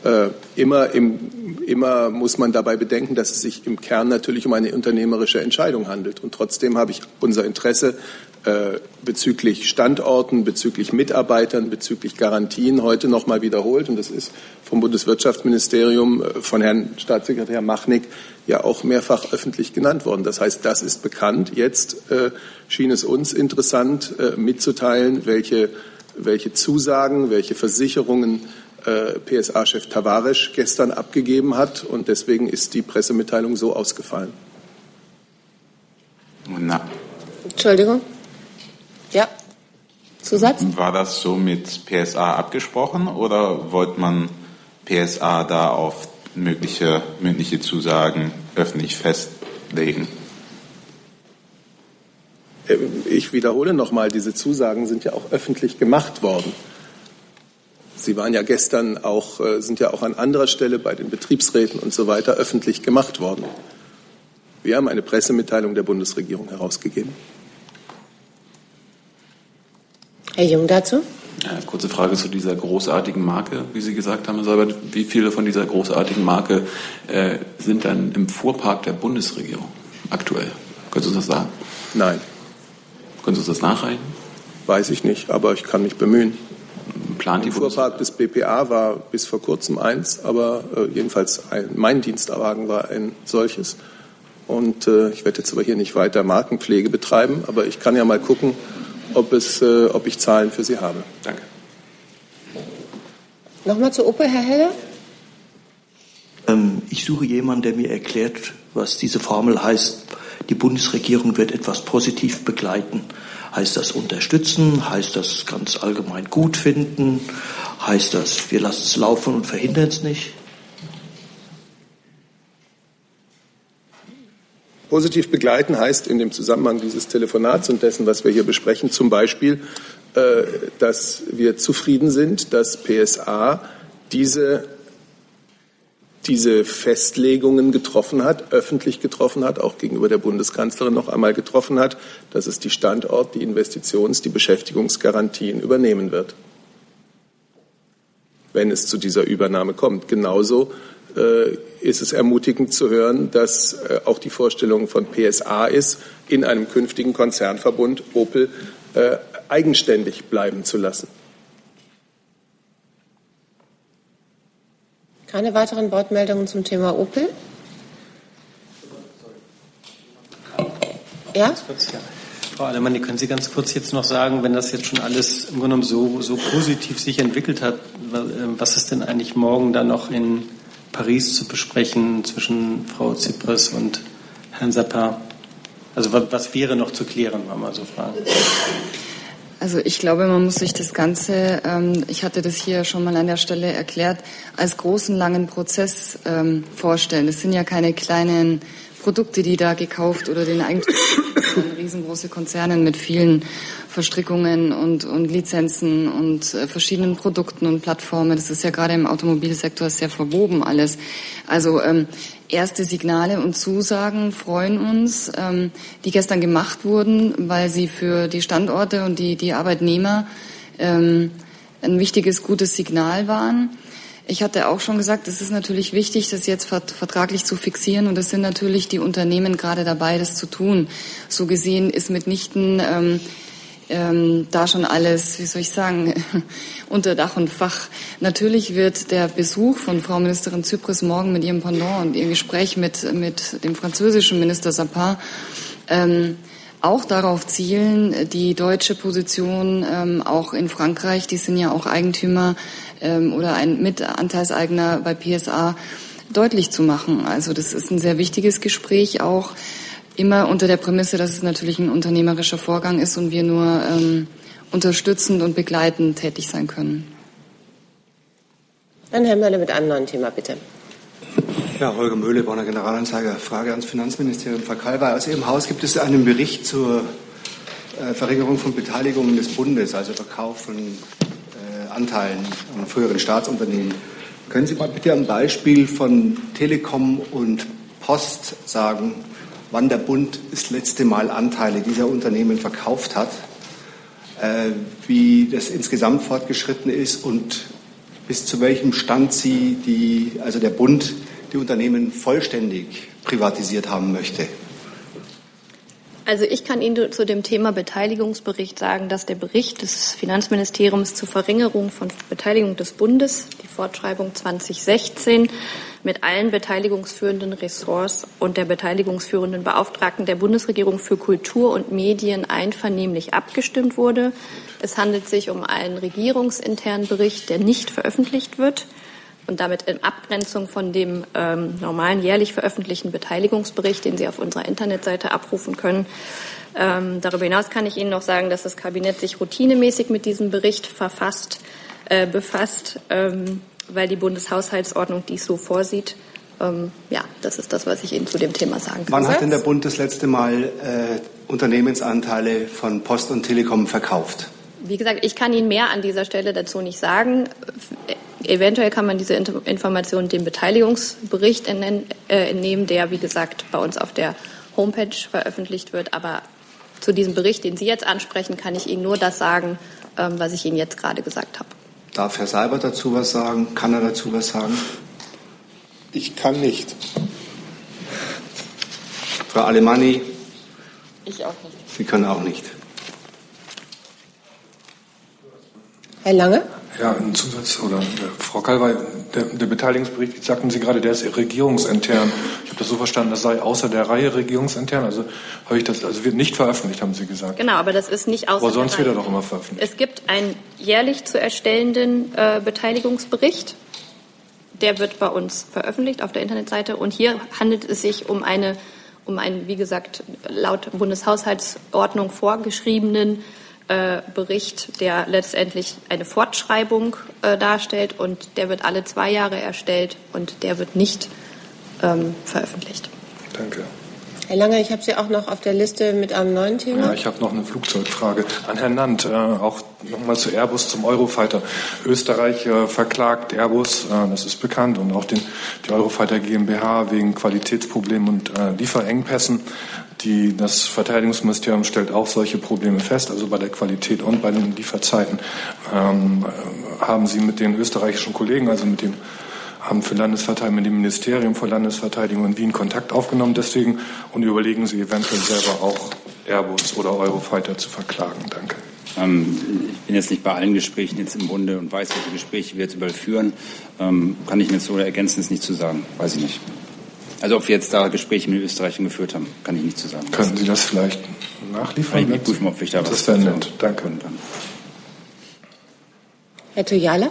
Äh, immer, im, immer muss man dabei bedenken, dass es sich im Kern natürlich um eine unternehmerische Entscheidung handelt. Und trotzdem habe ich unser Interesse äh, bezüglich Standorten, bezüglich Mitarbeitern, bezüglich Garantien heute noch mal wiederholt. Und das ist vom Bundeswirtschaftsministerium äh, von Herrn Staatssekretär Machnick ja auch mehrfach öffentlich genannt worden. Das heißt, das ist bekannt. Jetzt äh, schien es uns interessant äh, mitzuteilen, welche, welche Zusagen, welche Versicherungen äh, PSA-Chef Tavares gestern abgegeben hat. Und deswegen ist die Pressemitteilung so ausgefallen. Na. Entschuldigung. Ja. Zusatz? War das so mit PSA abgesprochen oder wollte man PSA da auf mögliche mündliche Zusagen öffentlich festlegen? Ich wiederhole nochmal, diese Zusagen sind ja auch öffentlich gemacht worden. Sie waren ja gestern auch, äh, sind ja auch an anderer Stelle bei den Betriebsräten und so weiter öffentlich gemacht worden. Wir haben eine Pressemitteilung der Bundesregierung herausgegeben. Herr Jung dazu? Ja, kurze Frage zu dieser großartigen Marke, wie Sie gesagt haben, Herr Seibert. Wie viele von dieser großartigen Marke äh, sind dann im Fuhrpark der Bundesregierung aktuell? Können Sie uns das sagen? Nein. Können Sie uns das nachreichen? Weiß ich nicht, aber ich kann mich bemühen. Plant die Im Fuhrpark des BPA war bis vor kurzem eins, aber äh, jedenfalls ein, mein Dienstwagen war ein solches. Und äh, ich werde jetzt aber hier nicht weiter Markenpflege betreiben, aber ich kann ja mal gucken, ob, es, äh, ob ich Zahlen für Sie habe. Danke. Nochmal zu Opel, Herr Heller? Ähm, ich suche jemanden, der mir erklärt, was diese Formel heißt. Die Bundesregierung wird etwas positiv begleiten. Heißt das unterstützen? Heißt das ganz allgemein gut finden? Heißt das, wir lassen es laufen und verhindern es nicht? Positiv begleiten heißt in dem Zusammenhang dieses Telefonats und dessen, was wir hier besprechen, zum Beispiel, äh, dass wir zufrieden sind, dass PSA diese, diese Festlegungen getroffen hat, öffentlich getroffen hat, auch gegenüber der Bundeskanzlerin noch einmal getroffen hat, dass es die Standort-, die Investitions-, die Beschäftigungsgarantien übernehmen wird, wenn es zu dieser Übernahme kommt. Genauso ist es ermutigend zu hören, dass äh, auch die Vorstellung von PSA ist, in einem künftigen Konzernverbund Opel äh, eigenständig bleiben zu lassen. Keine weiteren Wortmeldungen zum Thema Opel? Ja? Frau Alemann, können Sie ganz kurz jetzt noch sagen, wenn das jetzt schon alles im Grunde genommen so, so positiv sich entwickelt hat, was ist denn eigentlich morgen dann noch in Paris zu besprechen zwischen Frau Tsipras und Herrn Sapin? Also was wäre noch zu klären, wenn man so fragen? Also ich glaube, man muss sich das Ganze, ähm, ich hatte das hier schon mal an der Stelle erklärt, als großen, langen Prozess ähm, vorstellen. Es sind ja keine kleinen Produkte, die da gekauft oder den Eigentum riesengroße Konzernen mit vielen Verstrickungen und, und Lizenzen und äh, verschiedenen Produkten und Plattformen. Das ist ja gerade im Automobilsektor sehr verwoben alles. Also ähm, erste Signale und Zusagen freuen uns, ähm, die gestern gemacht wurden, weil sie für die Standorte und die, die Arbeitnehmer ähm, ein wichtiges, gutes Signal waren. Ich hatte auch schon gesagt, es ist natürlich wichtig, das jetzt vertraglich zu fixieren und es sind natürlich die Unternehmen gerade dabei, das zu tun. So gesehen ist mitnichten ähm, ähm, da schon alles, wie soll ich sagen, <laughs> unter Dach und Fach. Natürlich wird der Besuch von Frau Ministerin Zypris morgen mit ihrem Pendant und ihr Gespräch mit, mit dem französischen Minister Sapin ähm, auch darauf zielen, die deutsche Position ähm, auch in Frankreich, die sind ja auch Eigentümer ähm, oder ein Mitanteilseigner bei PSA, deutlich zu machen. Also das ist ein sehr wichtiges Gespräch auch immer unter der Prämisse, dass es natürlich ein unternehmerischer Vorgang ist und wir nur ähm, unterstützend und begleitend tätig sein können. Dann Herr Mölle mit einem neuen Thema, bitte. Ja, Holger Möhle, Bonner Generalanzeiger. Frage ans Finanzministerium. Frau Kalber, aus Ihrem Haus gibt es einen Bericht zur äh, Verringerung von Beteiligungen des Bundes, also Verkauf von Anteilen an früheren Staatsunternehmen. Können Sie mal bitte am Beispiel von Telekom und Post sagen, wann der Bund das letzte Mal Anteile dieser Unternehmen verkauft hat, äh, wie das insgesamt fortgeschritten ist und bis zu welchem Stand Sie die, also der Bund die Unternehmen vollständig privatisiert haben möchte. Also ich kann Ihnen zu dem Thema Beteiligungsbericht sagen, dass der Bericht des Finanzministeriums zur Verringerung von Beteiligung des Bundes, die Fortschreibung 2016, mit allen beteiligungsführenden Ressorts und der beteiligungsführenden Beauftragten der Bundesregierung für Kultur und Medien einvernehmlich abgestimmt wurde. Es handelt sich um einen regierungsinternen Bericht, der nicht veröffentlicht wird und damit in Abgrenzung von dem ähm, normalen jährlich veröffentlichten Beteiligungsbericht, den Sie auf unserer Internetseite abrufen können. Ähm, darüber hinaus kann ich Ihnen noch sagen, dass das Kabinett sich routinemäßig mit diesem Bericht verfasst, äh, befasst, ähm, weil die Bundeshaushaltsordnung dies so vorsieht. Ähm, ja, das ist das, was ich Ihnen zu dem Thema sagen kann. Wann hat denn der Bund das letzte Mal äh, Unternehmensanteile von Post und Telekom verkauft? Wie gesagt, ich kann Ihnen mehr an dieser Stelle dazu nicht sagen. Eventuell kann man diese Information dem Beteiligungsbericht äh, entnehmen, der, wie gesagt, bei uns auf der Homepage veröffentlicht wird. Aber zu diesem Bericht, den Sie jetzt ansprechen, kann ich Ihnen nur das sagen, ähm, was ich Ihnen jetzt gerade gesagt habe. Darf Herr Seibert dazu was sagen? Kann er dazu was sagen? Ich kann nicht. Frau Alemanni? Ich auch nicht. Sie können auch nicht. Herr Lange? Ja, ein Zusatz oder Frau Kalwey, der, der Beteiligungsbericht, wie sagten Sie gerade, der ist regierungsintern. Ich habe das so verstanden, das sei außer der Reihe regierungsintern. Also habe ich das, also wird nicht veröffentlicht, haben Sie gesagt. Genau, aber das ist nicht außer Aber sonst wird er doch immer veröffentlicht. Es gibt einen jährlich zu erstellenden äh, Beteiligungsbericht. Der wird bei uns veröffentlicht auf der Internetseite. Und hier handelt es sich um eine, um einen, wie gesagt, laut Bundeshaushaltsordnung vorgeschriebenen äh, Bericht, der letztendlich eine Fortschreibung äh, darstellt und der wird alle zwei Jahre erstellt und der wird nicht ähm, veröffentlicht. Danke. Herr Lange, ich habe Sie auch noch auf der Liste mit einem neuen Thema. Ja, ich habe noch eine Flugzeugfrage an Herrn Nant, äh, auch nochmal zu Airbus, zum Eurofighter. Österreich äh, verklagt Airbus, äh, das ist bekannt, und auch den, die Eurofighter GmbH wegen Qualitätsproblemen und äh, Lieferengpässen. Die, das Verteidigungsministerium stellt auch solche Probleme fest, also bei der Qualität und bei den Lieferzeiten. Ähm, haben Sie mit den österreichischen Kollegen, also mit dem Amt für Landesverteidigung, mit dem Ministerium für Landesverteidigung in Wien Kontakt aufgenommen deswegen und überlegen Sie eventuell selber auch Airbus oder Eurofighter zu verklagen. Danke. Ähm, ich bin jetzt nicht bei allen Gesprächen jetzt im Bunde und weiß, welche Gespräche wir jetzt überall führen. Ähm, kann ich mir jetzt so ergänzend nicht zu sagen. Weiß ich nicht. Also ob wir jetzt da Gespräche mit Österreichern geführt haben, kann ich nicht zu sagen. Können Sie das vielleicht nachliefern? Kann ich nicht prüfen, ob ich da das was wäre nett. Danke. Herr Tujala?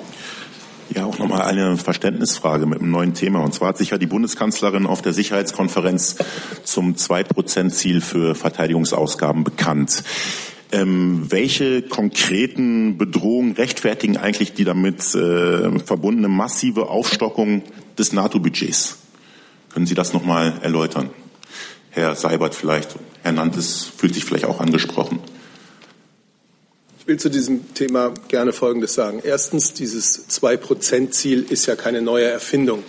Ja, auch nochmal eine Verständnisfrage mit einem neuen Thema. Und zwar hat sich ja die Bundeskanzlerin auf der Sicherheitskonferenz zum 2-Prozent-Ziel für Verteidigungsausgaben bekannt. Ähm, welche konkreten Bedrohungen rechtfertigen eigentlich die damit äh, verbundene massive Aufstockung des NATO-Budgets? Können Sie das nochmal erläutern? Herr Seibert vielleicht, Herr Nantes fühlt sich vielleicht auch angesprochen. Ich will zu diesem Thema gerne Folgendes sagen. Erstens, dieses Zwei-Prozent-Ziel ist ja keine neue Erfindung.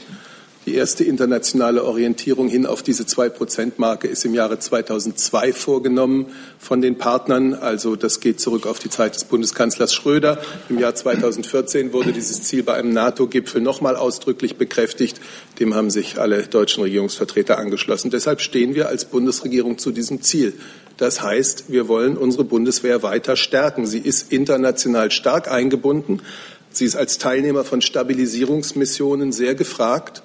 Die erste internationale Orientierung hin auf diese Zwei-Prozent-Marke ist im Jahre 2002 vorgenommen von den Partnern. Also das geht zurück auf die Zeit des Bundeskanzlers Schröder. Im Jahr 2014 wurde dieses Ziel bei einem NATO-Gipfel nochmal ausdrücklich bekräftigt. Dem haben sich alle deutschen Regierungsvertreter angeschlossen. Deshalb stehen wir als Bundesregierung zu diesem Ziel. Das heißt, wir wollen unsere Bundeswehr weiter stärken. Sie ist international stark eingebunden. Sie ist als Teilnehmer von Stabilisierungsmissionen sehr gefragt.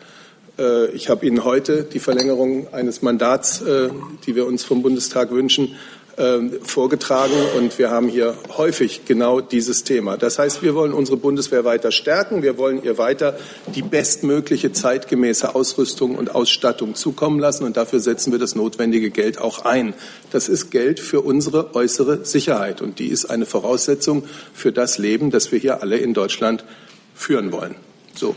Äh, ich habe Ihnen heute die Verlängerung eines Mandats, äh, die wir uns vom Bundestag wünschen, ähm, vorgetragen und wir haben hier häufig genau dieses Thema. Das heißt, wir wollen unsere Bundeswehr weiter stärken, wir wollen ihr weiter die bestmögliche zeitgemäße Ausrüstung und Ausstattung zukommen lassen und dafür setzen wir das notwendige Geld auch ein. Das ist Geld für unsere äußere Sicherheit und die ist eine Voraussetzung für das Leben, das wir hier alle in Deutschland führen wollen. So.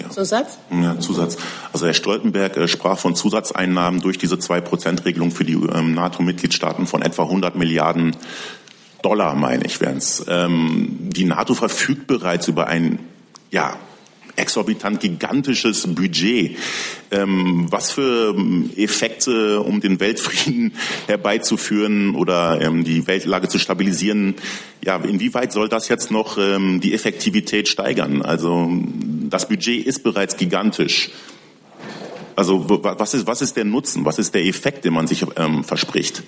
Ja. Zusatz? Ja, Zusatz. Also Herr Stoltenberg äh, sprach von Zusatzeinnahmen durch diese 2-Prozent-Regelung für die ähm, NATO-Mitgliedstaaten von etwa 100 Milliarden Dollar, meine ich, wären es. Ähm, die NATO verfügt bereits über ein ja, exorbitant gigantisches Budget. Ähm, was für ähm, Effekte, um den Weltfrieden <laughs> herbeizuführen oder ähm, die Weltlage zu stabilisieren, ja, inwieweit soll das jetzt noch ähm, die Effektivität steigern? Also das Budget ist bereits gigantisch. Also was ist, was ist der Nutzen, was ist der Effekt, den man sich ähm, verspricht?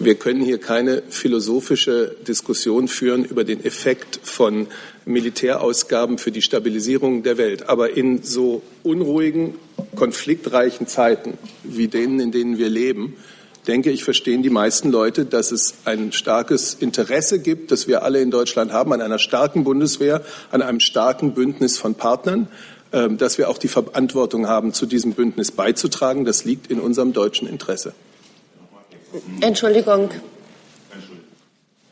Wir können hier keine philosophische Diskussion führen über den Effekt von Militärausgaben für die Stabilisierung der Welt. Aber in so unruhigen, konfliktreichen Zeiten wie denen, in denen wir leben, denke ich, verstehen die meisten Leute, dass es ein starkes Interesse gibt, das wir alle in Deutschland haben, an einer starken Bundeswehr, an einem starken Bündnis von Partnern, ähm, dass wir auch die Verantwortung haben, zu diesem Bündnis beizutragen. Das liegt in unserem deutschen Interesse. Entschuldigung.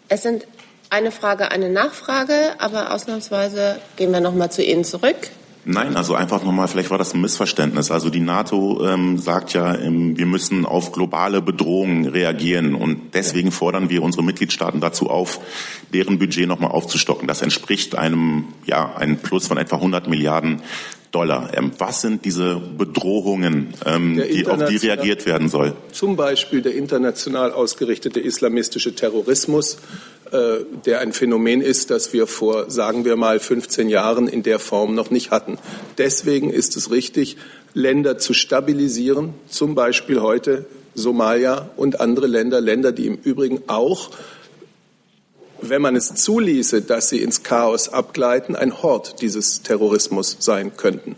Es sind eine Frage, eine Nachfrage, aber ausnahmsweise gehen wir noch mal zu Ihnen zurück. Nein, also einfach nochmal, vielleicht war das ein Missverständnis. Also die NATO ähm, sagt ja, ähm, wir müssen auf globale Bedrohungen reagieren und deswegen fordern wir unsere Mitgliedstaaten dazu auf, deren Budget nochmal aufzustocken. Das entspricht einem, ja, einem Plus von etwa 100 Milliarden Dollar. Ähm, was sind diese Bedrohungen, ähm, die, auf die reagiert werden soll? Zum Beispiel der international ausgerichtete islamistische Terrorismus, äh, der ein Phänomen ist, das wir vor, sagen wir mal, 15 Jahren in der Form noch nicht hatten. Deswegen ist es richtig, Länder zu stabilisieren, zum Beispiel heute Somalia und andere Länder, Länder, die im Übrigen auch wenn man es zuließe, dass sie ins Chaos abgleiten, ein Hort dieses Terrorismus sein könnten.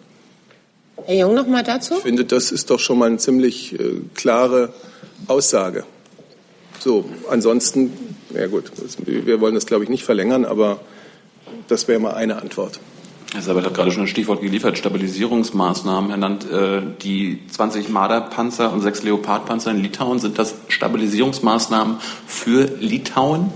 Herr Jung, noch mal dazu? Ich finde, das ist doch schon mal eine ziemlich äh, klare Aussage. So, ansonsten, ja gut, wir wollen das glaube ich nicht verlängern, aber das wäre mal eine Antwort. Herr Sabat hat gerade schon ein Stichwort geliefert, Stabilisierungsmaßnahmen ernannt. Äh, die 20 Marder-Panzer und 6 Leopard-Panzer in Litauen, sind das Stabilisierungsmaßnahmen für Litauen?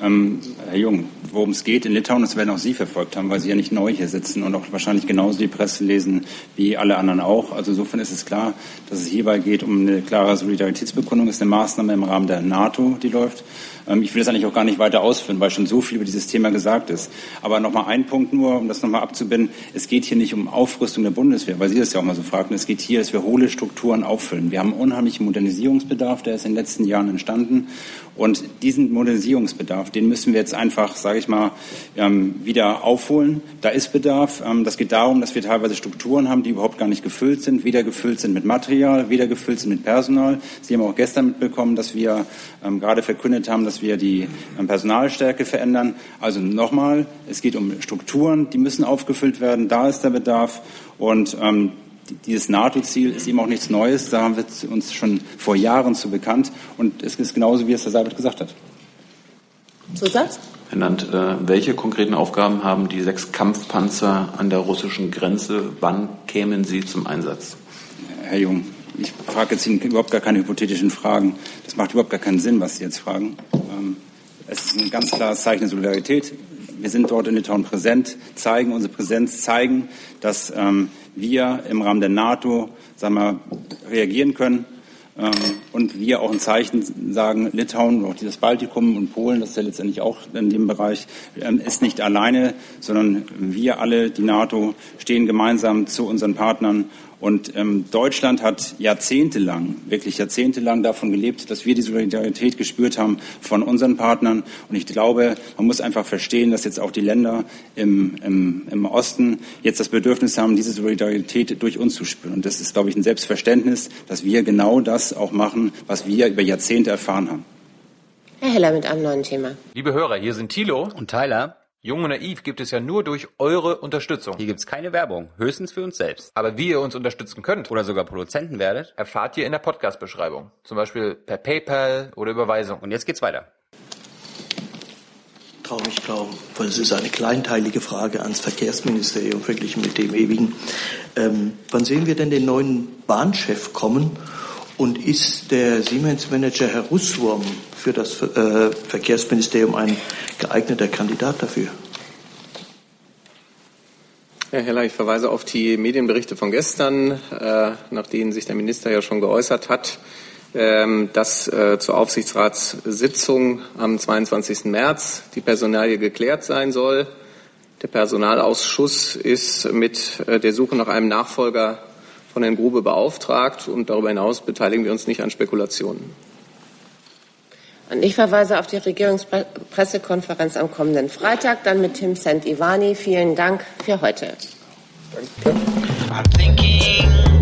Ähm, Herr Jung, worum es geht in Litauen, das werden auch Sie verfolgt haben, weil Sie ja nicht neu hier sitzen und auch wahrscheinlich genauso die Presse lesen wie alle anderen auch. Also insofern ist es klar, dass es hierbei geht um eine klare Solidaritätsbekundung. Das ist eine Maßnahme im Rahmen der NATO, die läuft. Ähm, ich will das eigentlich auch gar nicht weiter ausführen, weil schon so viel über dieses Thema gesagt ist. Aber noch mal ein Punkt nur, um das noch mal abzubinden. Es geht hier nicht um Aufrüstung der Bundeswehr, weil Sie das ja auch mal so fragten. Es geht hier, dass wir hohle Strukturen auffüllen. Wir haben unheimlichen Modernisierungsbedarf, der ist in den letzten Jahren entstanden. Und diesen Modernisierungsbedarf, den müssen wir jetzt einfach, sage ich mal, ähm, wieder aufholen. Da ist Bedarf. Ähm, das geht darum, dass wir teilweise Strukturen haben, die überhaupt gar nicht gefüllt sind, weder gefüllt sind mit Material, weder gefüllt sind mit Personal. Sie haben auch gestern mitbekommen, dass wir gerade verkündet haben, dass wir die ähm, Personalstärke verändern. Also nochmal, es geht um Strukturen, die müssen aufgefüllt werden. Da ist der Bedarf. Und ähm, dieses NATO-Ziel ist eben auch nichts Neues. Da haben wir uns schon vor Jahren zu bekannt. Und es ist genauso, wie es der Seibert gesagt hat. Zusatz? Herr Nant, äh, welche konkreten Aufgaben haben die sechs Kampfpanzer an der russischen Grenze? Wann kämen sie zum Einsatz? Herr Jung, ich frage jetzt Ihnen überhaupt gar keine hypothetischen Fragen. Das macht überhaupt gar keinen Sinn, was Sie jetzt fragen. Ähm, es ist ein ganz klares Zeichen der Solidarität. Wir sind dort in Litauen präsent, zeigen unsere Präsenz, zeigen, dass ähm, wir im Rahmen der NATO sagen wir, reagieren können. ähm, und wir auch ein Zeichen sagen, Litauen auch dieses Baltikum und Polen, das ist ja letztendlich auch in dem Bereich, ist nicht alleine, sondern wir alle, die NATO, stehen gemeinsam zu unseren Partnern und ähm, Deutschland hat jahrzehntelang, wirklich jahrzehntelang davon gelebt, dass wir die Solidarität gespürt haben von unseren Partnern. Und ich glaube, man muss einfach verstehen, dass jetzt auch die Länder im, im, im Osten jetzt das Bedürfnis haben, diese Solidarität durch uns zu spüren. Und das ist, glaube ich, ein Selbstverständnis, dass wir genau das auch machen, was wir über Jahrzehnte erfahren haben. Herr Heller mit einem neuen Thema. Liebe Hörer, hier sind Thilo und Tyler. Jung und Naiv gibt es ja nur durch eure Unterstützung. Hier gibt es keine Werbung, höchstens für uns selbst. Aber wie ihr uns unterstützen könnt oder sogar Produzenten werdet, erfahrt ihr in der Podcast-Beschreibung. Zum Beispiel per PayPal oder Überweisung. Und jetzt geht's weiter. Traum ich glauben, weil es ist eine kleinteilige Frage ans Verkehrsministerium verglichen mit dem ewigen. Ähm, wann sehen wir denn den neuen Bahnchef kommen? Und ist der Siemens-Manager Herr Russwurm für das äh, Verkehrsministerium ein geeigneter Kandidat dafür? Herr Heller, ich verweise auf die Medienberichte von gestern, äh, nach denen sich der Minister ja schon geäußert hat, ähm, dass äh, zur Aufsichtsratssitzung am 22. März die Personalie geklärt sein soll. Der Personalausschuss ist mit der Suche nach einem Nachfolger von Herrn Grube beauftragt und darüber hinaus beteiligen wir uns nicht an Spekulationen. Und ich verweise auf die Regierungspressekonferenz am kommenden Freitag, dann mit Tim Sant-Ivani. Vielen Dank für heute. Danke.